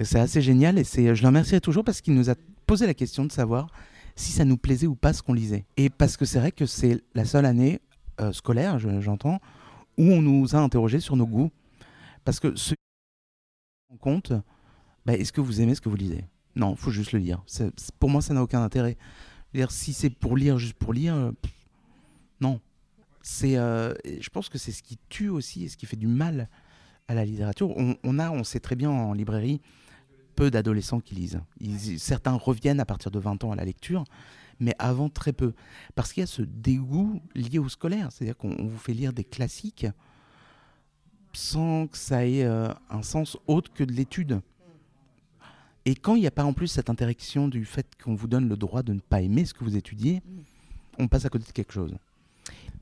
C'est assez génial et c'est, je le remercierai toujours parce qu'il nous a posé la question de savoir si ça nous plaisait ou pas ce qu'on lisait. Et parce que c'est vrai que c'est la seule année euh, scolaire, je- j'entends, où on nous a interrogé sur nos goûts. Parce que ce qu'on compte, bah, est-ce que vous aimez ce que vous lisez? Non, faut juste le lire. pour moi, ça n'a aucun intérêt. Si c'est pour lire, juste pour lire, euh, non. C'est, euh, je pense que c'est ce qui tue aussi et ce qui fait du mal à la littérature. On, a, on sait très bien en librairie, peu d'adolescents qui lisent. certains reviennent à partir de 20 ans à la lecture, mais avant très peu. Parce qu'il y a ce dégoût lié au scolaire. C'est-à-dire qu'on vous fait lire des classiques sans que ça ait euh, un sens autre que de l'étude. Et quand il n'y a pas en plus cette interaction du fait qu'on vous donne le droit de ne pas aimer ce que vous étudiez, on passe à côté de quelque chose.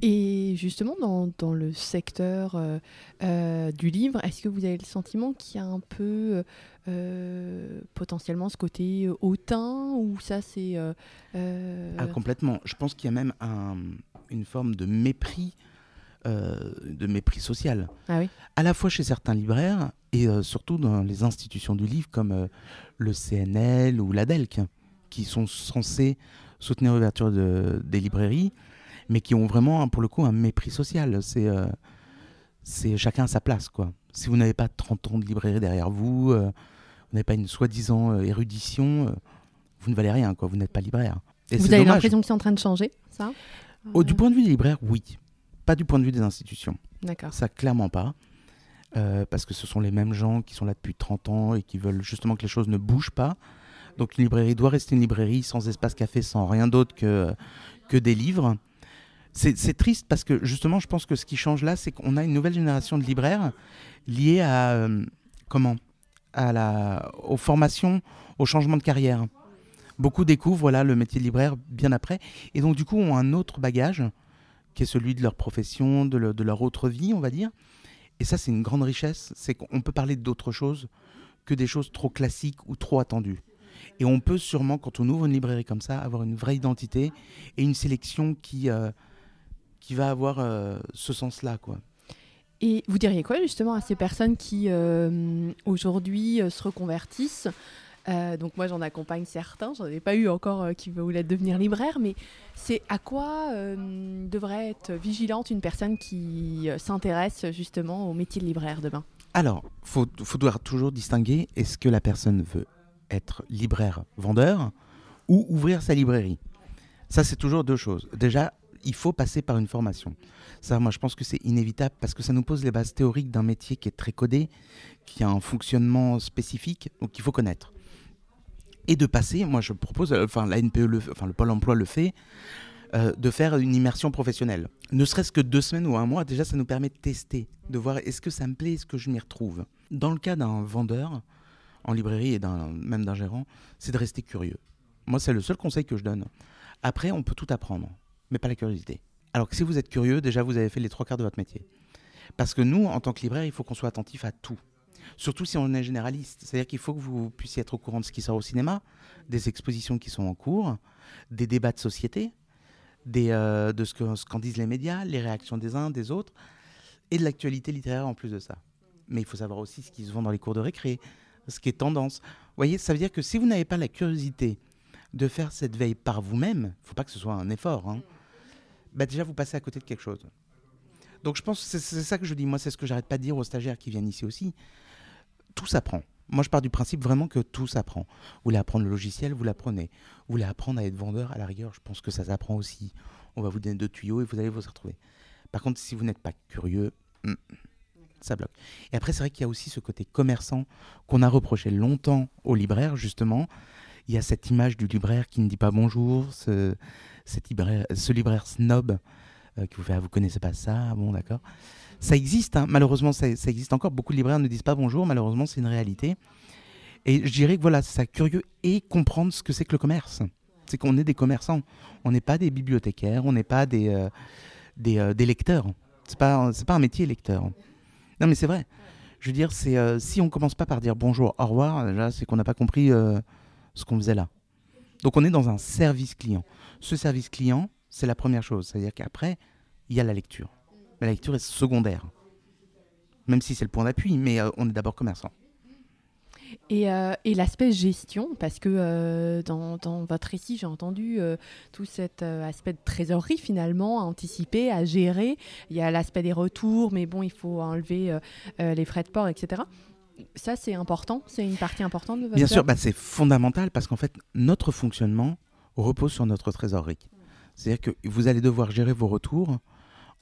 Et justement, dans, dans le secteur euh, euh, du livre, est-ce que vous avez le sentiment qu'il y a un peu euh, potentiellement ce côté hautain ou ça c'est... Ah, complètement. Je pense qu'il y a même un, une forme de mépris. De mépris social. Ah oui. À la fois chez certains libraires et surtout dans les institutions du livre comme le CNL ou l'ADELC, qui sont censés soutenir l'ouverture de, des librairies mais qui ont vraiment, pour le coup, un mépris social. C'est euh, c'est chacun à sa place, quoi. Si vous n'avez pas 30 ans de librairie derrière vous, euh, vous n'avez pas une soi-disant euh, érudition, vous ne valez rien, quoi. Vous n'êtes pas libraire. vous avez l'impression que c'est en train de changer, ça? Du point de vue des libraires, oui. Pas du point de vue des institutions. D'accord. Ça, clairement pas. parce que ce sont les mêmes gens qui sont là depuis 30 ans et qui veulent justement que les choses ne bougent pas. Donc une librairie doit rester une librairie sans espace café, sans rien d'autre que, que des livres. C'est triste parce que justement, je pense que ce qui change là, c'est qu'on a une nouvelle génération de libraires liés à euh, comment? À la, aux formations, au changement de carrière. Beaucoup découvrent voilà, le métier de libraire bien après, et donc du coup ont un autre bagage, qui est celui de leur profession, de, leur autre vie, on va dire. Et ça, c'est une grande richesse, c'est qu'on peut parler d'autre chose que des choses trop classiques ou trop attendues. Et on peut sûrement, quand on ouvre une librairie comme ça, avoir une vraie identité et une sélection qui, euh, qui va avoir euh, ce sens-là. Et vous diriez quoi justement à ces personnes qui euh, aujourd'hui se reconvertissent? Donc moi j'en accompagne certains, j'en ai pas eu encore qui voulaient devenir libraire, mais c'est à quoi devrait être vigilante une personne qui s'intéresse justement au métier de libraire demain? Alors, il faut, toujours distinguer est-ce que la personne veut être libraire vendeur ou ouvrir sa librairie? Ça c'est toujours deux choses. Déjà, il faut passer par une formation. Ça, moi, je pense que c'est inévitable parce que ça nous pose les bases théoriques d'un métier qui est très codé, qui a un fonctionnement spécifique, donc il faut connaître. Et de passer, moi, je propose, euh, enfin, la NPE, le, enfin, le Pôle emploi le fait, euh, de faire une immersion professionnelle. Ne serait-ce que deux semaines ou un mois, déjà, ça nous permet de tester, de voir est-ce que ça me plaît, est-ce que je m'y retrouve. Dans le cas d'un vendeur, en librairie et même d'un gérant, c'est de rester curieux. Moi, c'est le seul conseil que je donne. Après, on peut tout apprendre mais pas la curiosité. Alors que si vous êtes curieux, déjà vous avez fait les trois quarts de votre métier. Parce que nous, en tant que libraire, il faut qu'on soit attentif à tout. Surtout si on est généraliste. C'est-à-dire qu'il faut que vous puissiez être au courant de ce qui sort au cinéma, des expositions qui sont en cours, des débats de société, des, euh, de ce qu'en disent les médias, les réactions des uns, des autres, et de l'actualité littéraire en plus de ça. Mais il faut savoir aussi ce qui se vend dans les cours de récré, ce qui est tendance. Vous voyez, ça veut dire que si vous n'avez pas la curiosité de faire cette veille par vous-même, il ne faut pas que ce soit un effort, hein, bah déjà vous passez à côté de quelque chose. Donc je pense que c'est ça que je dis. Moi, c'est ce que j'arrête pas de dire aux stagiaires qui viennent ici aussi. Tout s'apprend. Moi, je pars du principe vraiment que tout s'apprend. Vous voulez apprendre le logiciel, vous l'apprenez. Vous voulez apprendre à être vendeur, à la rigueur, je pense que ça s'apprend aussi. On va vous donner deux tuyaux et vous allez vous retrouver. Par contre, si vous n'êtes pas curieux, hmm, ça bloque. Et après, c'est vrai qu'il y a aussi ce côté commerçant qu'on a reproché longtemps aux libraires, justement. Il y a cette image du libraire qui ne dit pas bonjour, ce, libraire, snob euh, qui vous fait ah, vous connaissez pas ça, bon d'accord. Ça existe, hein. malheureusement ça, existe encore. Beaucoup de libraires ne disent pas bonjour, malheureusement c'est une réalité. Et je dirais que voilà, c'est ça curieux et comprendre ce que c'est que le commerce. C'est qu'on est des commerçants, on n'est pas des bibliothécaires, on n'est pas des, euh, euh, des, lecteurs. C'est pas, pas un métier lecteur. Non mais c'est vrai. Je veux dire, c'est si on commence pas par dire bonjour, au revoir, là c'est qu'on n'a pas compris ce qu'on faisait là. Donc on est dans un service client. Ce service client, c'est la première chose. C'est-à-dire qu'après, il y a la lecture. Mais la lecture est secondaire. Même si c'est le point d'appui, mais euh, on est d'abord commerçant. Et, euh, et l'aspect gestion, parce que euh, dans, dans, votre récit, j'ai entendu tout cet aspect de trésorerie finalement, à anticiper, à gérer. Il y a l'aspect des retours, mais bon, il faut enlever les frais de port, etc. Ça, c'est important, c'est une partie importante de votre Bien sûr, bah, c'est fondamental parce qu'en fait, notre fonctionnement repose sur notre trésorerie. C'est-à-dire que vous allez devoir gérer vos retours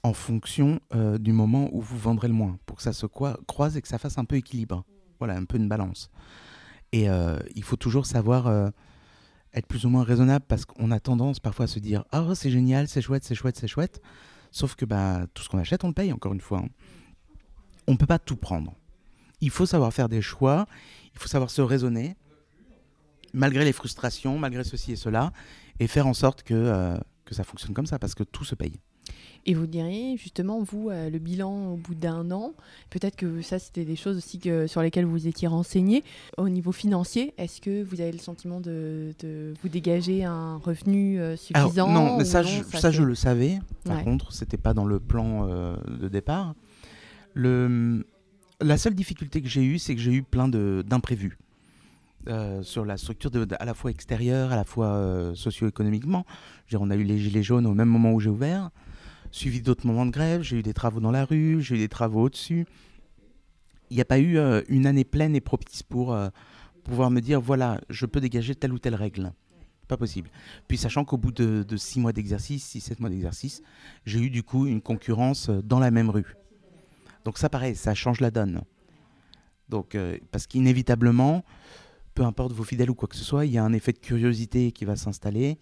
en fonction euh, du moment où vous vendrez le moins, pour que ça se croise et que ça fasse un peu équilibre. Voilà, un peu une balance. Et euh, il faut toujours savoir euh, être plus ou moins raisonnable parce qu'on a tendance parfois à se dire Ah, oh, c'est génial, c'est chouette, c'est chouette, c'est chouette. Sauf que bah, tout ce qu'on achète, on le paye, encore une fois. hein. On ne peut pas tout prendre. Il faut savoir faire des choix, il faut savoir se raisonner, malgré les frustrations, malgré ceci et cela, et faire en sorte que, que ça fonctionne comme ça, parce que tout se paye. Et vous diriez, justement, vous, euh, le bilan au bout d'un an, peut-être que ça, c'était des choses aussi que, sur lesquelles vous étiez renseigné. Au niveau financier, est-ce que vous avez le sentiment de, de vous dégager un revenu euh, Alors, suffisant non, mais ça, non, je, ça, c'est- je le savais. Par Ouais. contre, c'était pas dans le plan euh, de départ. Le, la seule difficulté que j'ai eue, c'est que j'ai eu plein d'imprévus. euh, sur la structure de, de- à la fois extérieure, à la fois euh, socio-économiquement. On a eu les gilets jaunes au même moment où j'ai ouvert, suivi d'autres moments de grève, j'ai eu des travaux dans la rue, j'ai eu des travaux au-dessus. Il n'y a pas eu euh, une année pleine et propice pour euh, pouvoir me dire, voilà, je peux dégager telle ou telle règle. Pas possible. Puis sachant qu'au bout de, six mois d'exercice, six, sept mois d'exercice, j'ai eu du coup une concurrence euh, dans la même rue. Donc ça pareil, ça change la donne. Donc, parce qu'inévitablement, peu importe vos fidèles ou quoi que ce soit, il y a un effet de curiosité qui va s'installer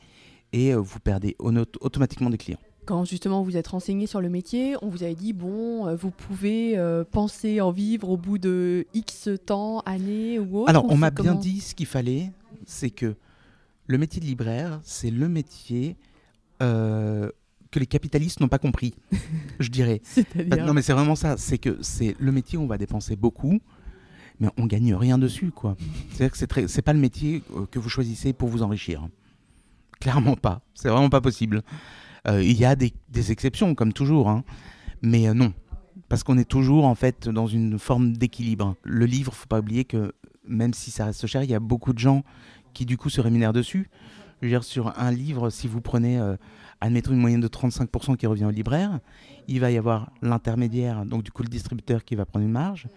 et vous perdez automatiquement des clients. Quand justement vous êtes renseigné sur le métier, on vous avait dit, bon, euh, vous pouvez euh, penser en vivre au bout de X temps, années ou autre Alors, on m'a bien dit ce qu'il fallait, c'est que le métier de libraire, c'est le métier euh, que les capitalistes n'ont pas compris, je dirais. Bah, C'est-à-dire non, mais c'est vraiment ça. C'est que c'est le métier où on va dépenser beaucoup, mais on gagne rien dessus, quoi. C'est-à-dire que c'est très, pas le métier que vous choisissez pour vous enrichir. Clairement pas. C'est vraiment pas possible. Euh, Il y a des, exceptions, comme toujours, hein. mais euh, non, parce qu'on est toujours en fait dans une forme d'équilibre. Le livre, faut pas oublier que même si ça reste cher, il y a beaucoup de gens qui du coup se rémunèrent dessus. Je veux dire, sur un livre, si vous prenez, euh, admettons une moyenne de 35% qui revient au libraire, il va y avoir l'intermédiaire, donc du coup le distributeur qui va prendre une marge,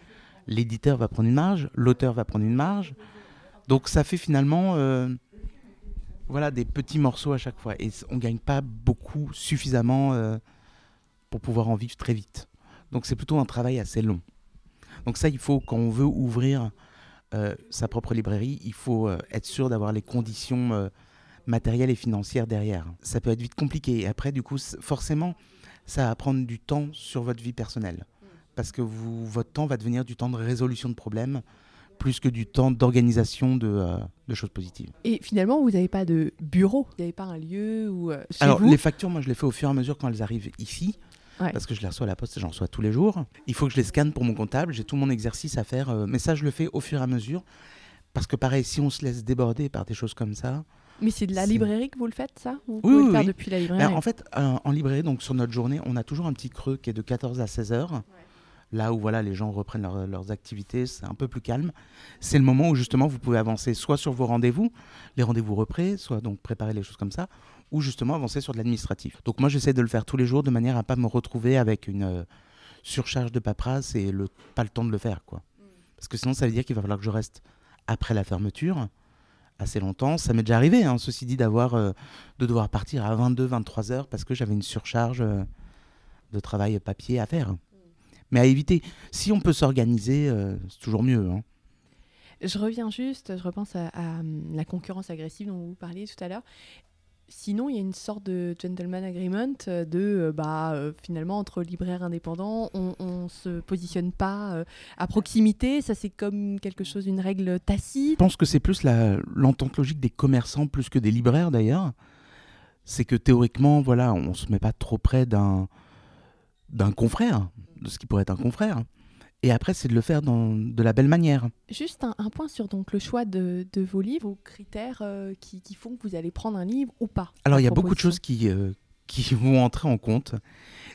l'éditeur va prendre une marge, l'auteur va prendre une marge. Donc ça fait finalement voilà, des petits morceaux à chaque fois. Et on ne gagne pas beaucoup, suffisamment euh, pour pouvoir en vivre très vite. Donc c'est plutôt un travail assez long. Donc ça, il faut, quand on veut ouvrir euh, sa propre librairie, il faut euh, être sûr d'avoir les conditions matérielles et financières derrière. Ça peut être vite compliqué. Et après, du coup, forcément, ça va prendre du temps sur votre vie personnelle. Parce que vous, votre temps va devenir du temps de résolution de problèmes plus que du temps d'organisation de, euh, de choses positives. Et finalement, vous n'avez pas de bureau, vous n'avez pas un lieu où euh, chez Alors, vous les factures, moi, je les fais au fur et à mesure quand elles arrivent ici. Ouais. Parce que je les reçois à la poste, j'en reçois tous les jours. Il faut que je les scanne pour mon comptable. J'ai tout mon exercice à faire. euh, mais ça, je le fais au fur et à mesure. Parce que pareil, si on se laisse déborder par des choses comme ça. Mais c'est de la librairie que vous le faites, ça? Vous Oui, pouvez oui, le faire oui. depuis la Ben, librairie en fait, euh, en librairie, donc sur notre journée, on a toujours un petit creux qui est de 14 à 16 heures. Là où voilà, les gens reprennent leur- leurs activités, c'est un peu plus calme. C'est le moment où justement vous pouvez avancer soit sur vos rendez-vous, les rendez-vous représ, soit donc préparer les choses comme ça, ou justement avancer sur de l'administratif. Donc moi j'essaie de le faire tous les jours de manière à pas me retrouver avec une euh, surcharge de paperasse et le, pas le temps de le faire. quoi. Parce que sinon ça veut dire qu'il va falloir que je reste après la fermeture assez longtemps. Ça m'est déjà arrivé, hein, ceci dit, d'avoir, euh, de devoir partir à 22, 23 heures parce que j'avais une surcharge euh, de travail papier à faire. Mais à éviter. Si on peut s'organiser, euh, c'est toujours mieux. hein. Je reviens juste, je repense à, à, hum, la concurrence agressive dont vous parliez tout à l'heure. Sinon, il y a une sorte de gentleman agreement euh, de euh, bah euh, finalement entre libraires indépendants, on, on se positionne pas euh, à proximité. Ça c'est comme quelque chose, une règle Je tacite. pense que c'est plus l'entente logique des commerçants plus que des libraires d'ailleurs. C'est que théoriquement, voilà, on se met pas trop près d'un d'un confrère, de ce qui pourrait être un confrère. Et après, c'est de le faire dans, de la belle manière. Juste un, un point sur donc le choix de, de vos livres, vos critères euh, qui, qui font que vous allez prendre un livre ou pas. Alors, il y a beaucoup de choses qui, euh, qui vont entrer en compte.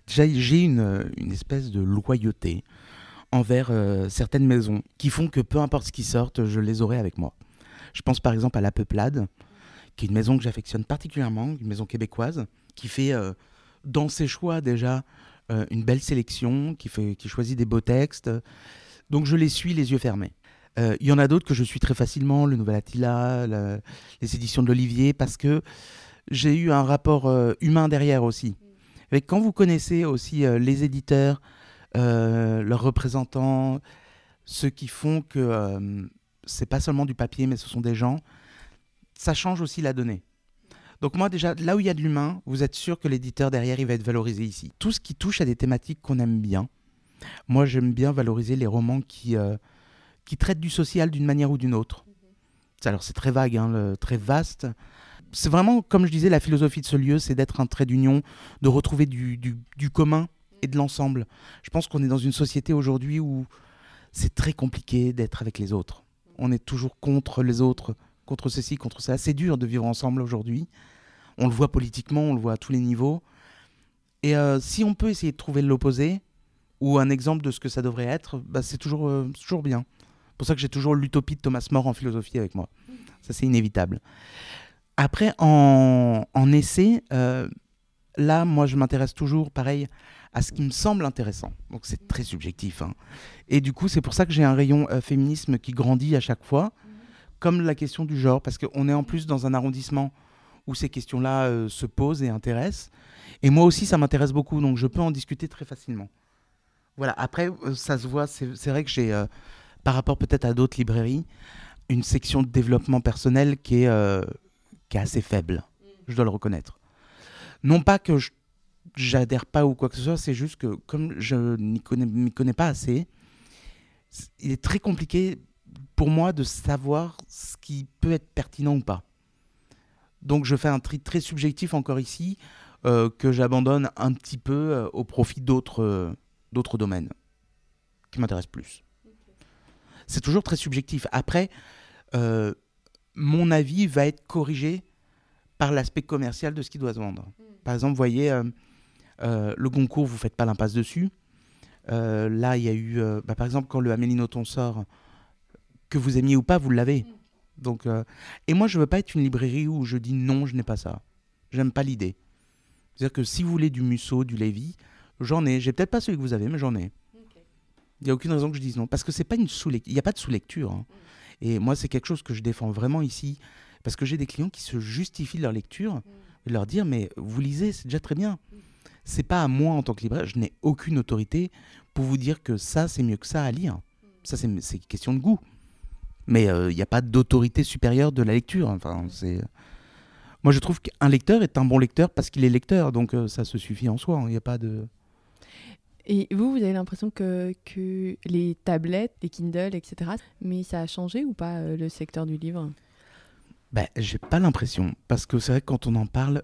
Déjà, j'ai une, euh, une espèce de loyauté envers euh, certaines maisons qui font que peu importe ce qui sorte, je les aurai avec moi. Je pense par exemple à La Peuplade, qui est une maison que j'affectionne particulièrement, une maison québécoise, qui fait dans ses choix déjà euh, une belle sélection, qui, fait, qui choisit des beaux textes. Donc je les suis les yeux fermés. Euh, Il y en a d'autres que je suis très facilement, le Nouvel Attila, la- les éditions de l'Olivier, parce que j'ai eu un rapport euh, humain derrière aussi. Et quand vous connaissez aussi euh, les éditeurs, euh, leurs représentants, ceux qui font que euh, c'est pas seulement du papier, mais ce sont des gens, ça change aussi la donnée. Donc moi déjà, là où il y a de l'humain, vous êtes sûr que l'éditeur derrière, il va être valorisé ici. Tout ce qui touche à des thématiques qu'on aime bien, moi j'aime bien valoriser les romans qui, euh, qui traitent du social d'une manière ou d'une autre. Alors c'est très vague, hein, le- très vaste. C'est vraiment, comme je disais, la philosophie de ce lieu, c'est d'être un trait d'union, de retrouver du, du- du commun et de l'ensemble. Je pense qu'on est dans une société aujourd'hui où c'est très compliqué d'être avec les autres. On est toujours contre les autres, contre ceci, contre ça. C'est dur de vivre ensemble aujourd'hui. On le voit politiquement, on le voit à tous les niveaux. Et euh, si on peut essayer de trouver l'opposé, ou un exemple de ce que ça devrait être, bah, c'est toujours, euh, toujours bien. C'est pour ça que j'ai toujours l'utopie de Thomas More en philosophie avec moi. Ça, c'est inévitable. Après, en, en essai, euh, là, moi, je m'intéresse toujours, pareil, à ce qui me semble intéressant. Donc, c'est très subjectif. hein. Et du coup, c'est pour ça que j'ai un rayon féminisme qui grandit à chaque fois, comme la question du genre, parce qu'on est en plus dans un arrondissement où ces questions-là euh, se posent et intéressent. Et moi aussi, ça m'intéresse beaucoup, donc je peux en discuter très facilement. Voilà, après, euh, ça se voit, c'est vrai que j'ai, euh, par rapport peut-être à d'autres librairies, une section de développement personnel qui est, qui est assez faible, je dois le reconnaître. Non pas que j'adhère pas ou quoi que ce soit, c'est juste que comme je n'y connais, m'y connais pas assez, il est très compliqué pour moi de savoir ce qui peut être pertinent ou pas. Donc je fais un tri très subjectif encore ici, euh, que j'abandonne un petit peu euh, au profit d'autres euh, d'autres domaines qui m'intéressent plus. C'est toujours très subjectif. Après, mon avis va être corrigé par l'aspect commercial de ce qui doit se vendre. Par exemple, vous voyez, le Goncourt, vous faites pas l'impasse dessus. Là, il y a eu, bah, par exemple, quand le Amélie Nothomb sort, que vous aimiez ou pas, vous l'avez. Donc, euh, et moi, je veux pas être une librairie où je dis non, je n'ai pas ça. J'aime pas l'idée. C'est-à-dire que si vous voulez du Musso, du Lévy, j'en ai. J'ai peut-être pas celui que vous avez, mais j'en ai. Il n'y a aucune raison que je dise non. Parce que c'est pas une Il n'y a pas de sous-lecture. hein. Et moi, c'est quelque chose que je défends vraiment ici. Parce que j'ai des clients qui se justifient de leur lecture. Et de leur dire, mais vous lisez, c'est déjà très bien. C'est pas à moi, en tant que libraire, je n'ai aucune autorité pour vous dire que ça, c'est mieux que ça à lire. Ça, c'est question de goût. Mais euh, il n'y a pas d'autorité supérieure de la lecture. Enfin, c'est... Moi, je trouve qu'un lecteur est un bon lecteur parce qu'il est lecteur. Donc, euh, ça se suffit en soi. hein. Il n'y a pas de... Et vous, vous avez l'impression que, que les tablettes, les Kindle, etc., mais ça a changé ou pas euh, le secteur du livre? Ben, j'ai pas l'impression. Parce que c'est vrai que quand on en parle,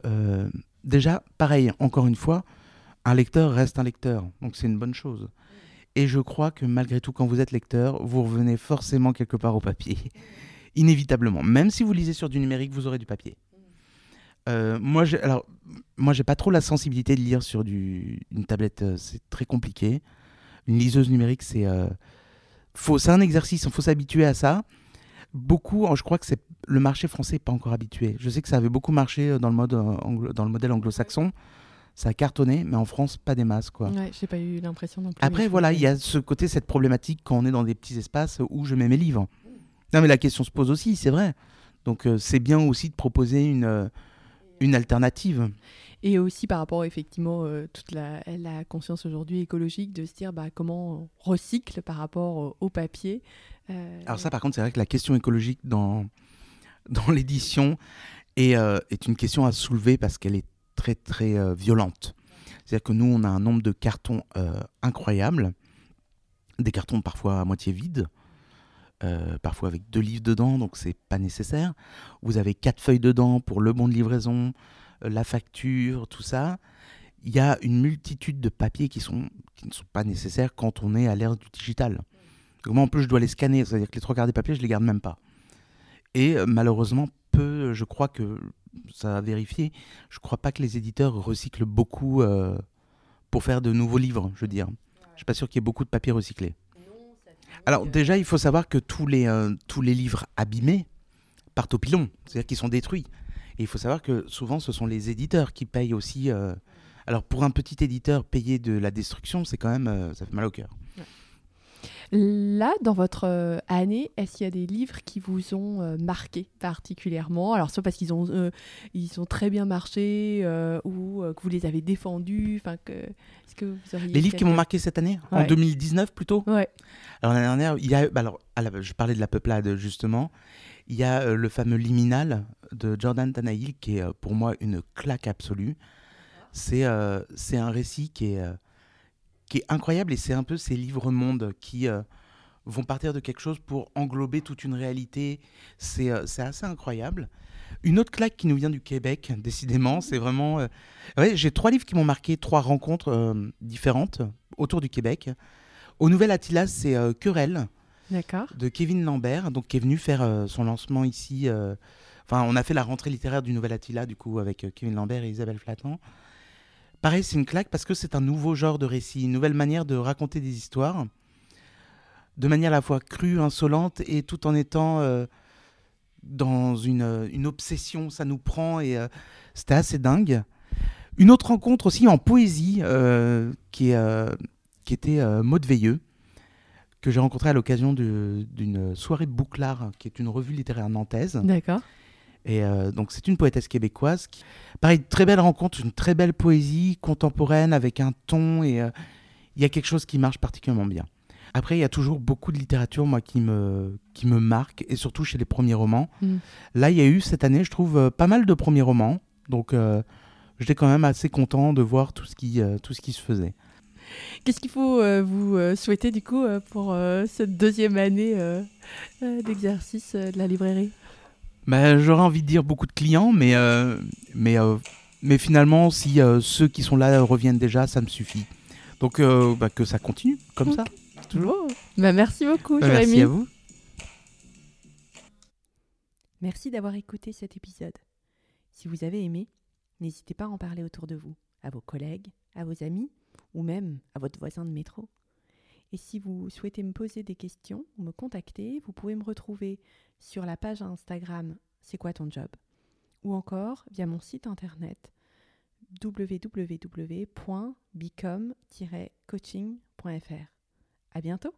déjà, pareil, encore une fois, un lecteur reste un lecteur. Donc c'est une bonne chose. Et je crois que malgré tout, quand vous êtes lecteur, vous revenez forcément quelque part au papier. Inévitablement. Même si vous lisez sur du numérique, vous aurez du papier. Euh, moi, j'ai, alors, pas trop la sensibilité de lire sur du, une tablette. euh, c'est très compliqué. Une liseuse numérique, c'est, euh, c'est un exercice. Il faut s'habituer à ça. Beaucoup, je crois que le marché français n'est pas encore habitué. Je sais que ça avait beaucoup marché dans le, mode, dans le modèle anglo-saxon. Ça a cartonné, mais en France, pas des masses. Quoi. Ouais, j'ai pas eu l'impression non plus. Après, voilà, il y a ce côté, cette problématique quand on est dans des petits espaces où je mets mes livres. Non, mais la question se pose aussi, c'est vrai. Donc, euh, c'est bien aussi de proposer une, euh, une alternative. Et aussi par rapport effectivement euh, toute la, la conscience aujourd'hui écologique de se dire bah, comment on recycle par rapport au, au papier. Euh, Alors, ça, par contre, c'est vrai que la question écologique dans, dans l'édition est, euh, est une question à soulever parce qu'elle est très, très euh, violente. C'est-à-dire que nous, on a un nombre de cartons euh, incroyable, des cartons parfois à moitié vides, euh, parfois avec deux livres dedans, donc c'est pas nécessaire. Vous avez quatre feuilles dedans pour le bon de livraison, euh, la facture, tout ça. Il y a une multitude de papiers qui, sont, qui ne sont pas nécessaires quand on est à l'ère du digital. Donc moi, en plus, je dois les scanner, c'est-à-dire que les trois quarts des papiers, je les garde même pas. Et malheureusement, peu, je crois que ça a vérifié, je crois pas que les éditeurs recyclent beaucoup euh, pour faire de nouveaux livres, je veux dire. Je suis pas sûr qu'il y ait beaucoup de papier recyclé. Alors déjà, il faut savoir que tous les, euh, tous les livres abîmés partent au pilon, c'est-à-dire qu'ils sont détruits. Et il faut savoir que souvent, ce sont les éditeurs qui payent aussi. euh, Alors pour un petit éditeur, payer de la destruction, c'est quand même, ça fait mal au cœur. Là, dans votre euh, année, est-ce qu'il y a des livres qui vous ont euh, marqué particulièrement? Alors, soit parce qu'ils ont, euh, ils ont très bien marché euh, ou euh, que vous les avez défendus. Enfin, que, est-ce que vous auriez Les livres qui m'ont marqué cette année, en Ouais. 2019 plutôt? Ouais. Alors l'année dernière, il y a, bah alors, la- je parlais de la peuplade justement. Il y a le fameux Liminal de Jordan Tanahill qui est pour moi une claque absolue. C'est c'est un récit qui est, qui est incroyable et c'est un peu ces livres-mondes qui euh, vont partir de quelque chose pour englober toute une réalité. C'est euh, c'est assez incroyable. Une autre claque qui nous vient du Québec, décidément, c'est vraiment... euh, ouais, J'ai trois livres qui m'ont marqué, trois rencontres euh, différentes autour du Québec. Au Nouvel Attila, c'est Querelle de Kevin Lambert, donc qui est venu faire son lancement ici. Enfin, on a fait la rentrée littéraire du Nouvel Attila, du coup, avec Kevin Lambert et Isabelle Flattan. Pareil, c'est une claque parce que c'est un nouveau genre de récit, une nouvelle manière de raconter des histoires, de manière à la fois crue, insolente, et tout en étant euh, dans une, euh, une obsession. Ça nous prend et euh, c'était assez dingue. Une autre rencontre aussi en poésie, qui, était Maud Veilleux que j'ai rencontré à l'occasion d'une soirée Bouclard, qui est une revue littéraire nantaise. D'accord. Et euh, donc, c'est une poétesse québécoise. Qui... Pareil, très belle rencontre, une très belle poésie contemporaine avec un ton. Et euh, il y a quelque chose qui marche particulièrement bien. Après, il y a toujours beaucoup de littérature, moi, qui me, qui me marque, et surtout chez les premiers romans. Mm. Là, il y a eu cette année, je trouve, euh, pas mal de premiers romans. Donc, euh, j'étais quand même assez content de voir tout ce qui, tout ce qui se faisait. Qu'est-ce qu'il faut euh, vous euh, souhaiter du coup euh, pour cette deuxième année d'exercice de la librairie? Bah, J'aurais envie de dire beaucoup de clients, mais, euh, mais, euh, mais finalement, si euh, ceux qui sont là reviennent déjà, ça me suffit. Donc euh, bah, que ça continue comme ça. Toujours. Bah, merci beaucoup, Bah, Jérémy. merci à vous. Merci d'avoir écouté cet épisode. Si vous avez aimé, n'hésitez pas à en parler autour de vous, à vos collègues, à vos amis ou même à votre voisin de métro. Et si vous souhaitez me poser des questions ou me contacter, vous pouvez me retrouver sur la page Instagram C'est quoi ton job ou encore via mon site internet www.become-coaching.fr. À bientôt